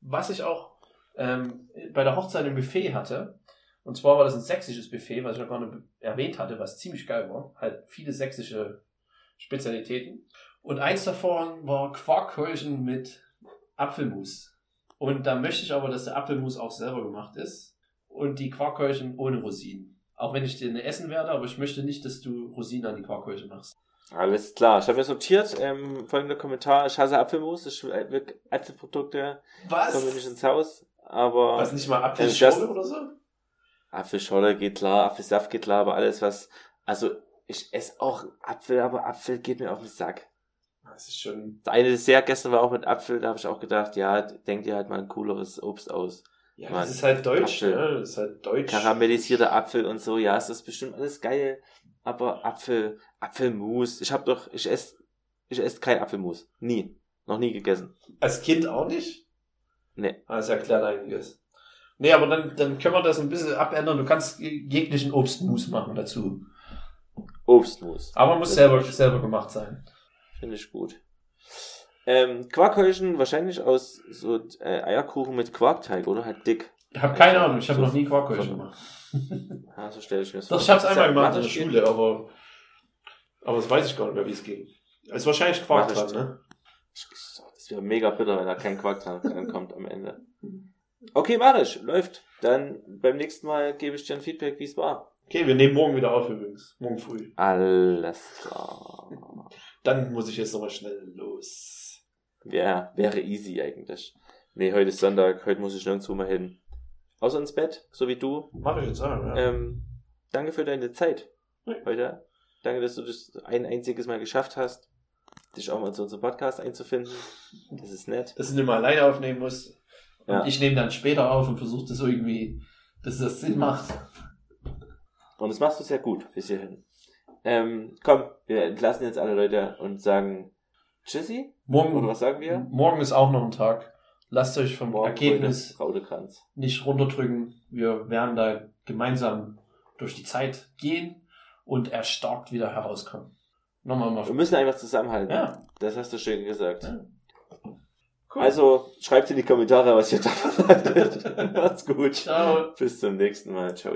Speaker 2: was ich auch ähm, bei der Hochzeit im Buffet hatte. Und zwar war das ein sächsisches Buffet, was ich noch gar nicht erwähnt hatte, was ziemlich geil war. Halt viele sächsische Spezialitäten. Und eins davon war Quarkhäulchen mit Apfelmus. Und da möchte ich aber, dass der Apfelmus auch selber gemacht ist. Und die Quarkhäulchen ohne Rosinen. Auch wenn ich den essen werde, aber ich möchte nicht, dass du Rosinen an die Quarkhäulchen machst.
Speaker 1: Alles klar. Ich habe mir sortiert. Ähm, folgender Kommentar. Ich hasse Apfelmus. Ich will Apfelprodukte kommen mir nicht ins Haus. Aber
Speaker 2: Was nicht mal
Speaker 1: das-
Speaker 2: Apfelschorle oder so?
Speaker 1: Apfelscholle geht klar, Apfelsaft geht klar, aber alles was, also ich esse auch Apfel, aber Apfel geht mir auf den Sack.
Speaker 2: Das ist schon.
Speaker 1: Das eine Dessert gestern war auch mit Apfel, da habe ich auch gedacht, ja, denk dir halt mal ein cooleres Obst aus.
Speaker 2: Ja,
Speaker 1: Mann,
Speaker 2: das ist halt deutsch,
Speaker 1: Apfel.
Speaker 2: ne? Das ist halt deutsch.
Speaker 1: Karamellisierter Apfel und so, ja, ist bestimmt alles geil, aber Apfel, Apfelmus, ich habe doch, ich esse, ich esse kein Apfelmus. Nie. Noch nie gegessen.
Speaker 2: Als Kind auch nicht?
Speaker 1: Nee.
Speaker 2: Ah, das erklärt einiges. Nee, aber dann, dann können wir das ein bisschen abändern. Du kannst jeglichen Obstmus machen dazu.
Speaker 1: Obstmus.
Speaker 2: Aber muss
Speaker 1: Das
Speaker 2: selber, selber gemacht sein.
Speaker 1: Finde ich gut. Ähm, Quarkhäulchen wahrscheinlich aus so äh, Eierkuchen mit Quarkteig, oder? Halt dick.
Speaker 2: Ich habe keine Ahnung, ich habe
Speaker 1: So-
Speaker 2: noch nie Quarkhäulchen
Speaker 1: so-
Speaker 2: gemacht.
Speaker 1: Ja, so stelle ich mir das
Speaker 2: Doch, ich habe es einmal gemacht in der Schule, aber, aber das weiß ich gar nicht mehr, wie es ging. Es ist wahrscheinlich Quark
Speaker 1: Mathe
Speaker 2: dran, ne?
Speaker 1: Das wäre mega bitter, wenn da kein Quark dran kommt am Ende. Okay, mach ich. Läuft. Dann beim nächsten Mal gebe ich dir ein Feedback, wie es war.
Speaker 2: Okay, wir nehmen morgen wieder auf übrigens. Morgen früh.
Speaker 1: Alles klar.
Speaker 2: Dann muss ich jetzt nochmal schnell los.
Speaker 1: Wär, wäre easy eigentlich. Nee, heute ist Sonntag. Heute muss ich nirgendwo mal hin. Außer ins Bett, so wie du.
Speaker 2: Mach ich jetzt auch, ja.
Speaker 1: Ähm, danke für deine Zeit
Speaker 2: Ja.
Speaker 1: heute. Danke, dass du das ein einziges Mal geschafft hast, dich auch mal zu unserem Podcast einzufinden. Das ist nett.
Speaker 2: Dass du nicht mal alleine aufnehmen musst. Und
Speaker 1: Ja.
Speaker 2: ich nehme dann später auf und versuche das irgendwie, dass das Sinn macht.
Speaker 1: Und das machst du sehr gut bis hierhin. Ähm, komm, wir entlassen jetzt alle Leute und sagen Tschüssi. Oder
Speaker 2: Morgen,
Speaker 1: was sagen wir?
Speaker 2: morgen ist auch noch ein Tag. Lasst euch vom
Speaker 1: Morgen
Speaker 2: Ergebnis nicht runterdrücken. Wir werden da gemeinsam durch die Zeit gehen und erstarkt wieder herauskommen. Nochmal mal.
Speaker 1: Wir müssen einfach zusammenhalten.
Speaker 2: Ja.
Speaker 1: Das hast du schön gesagt.
Speaker 2: Ja. Cool.
Speaker 1: Also, schreibt in die Kommentare, was ihr davon haltet. Macht's gut.
Speaker 2: Ciao.
Speaker 1: Bis zum nächsten Mal. Ciao.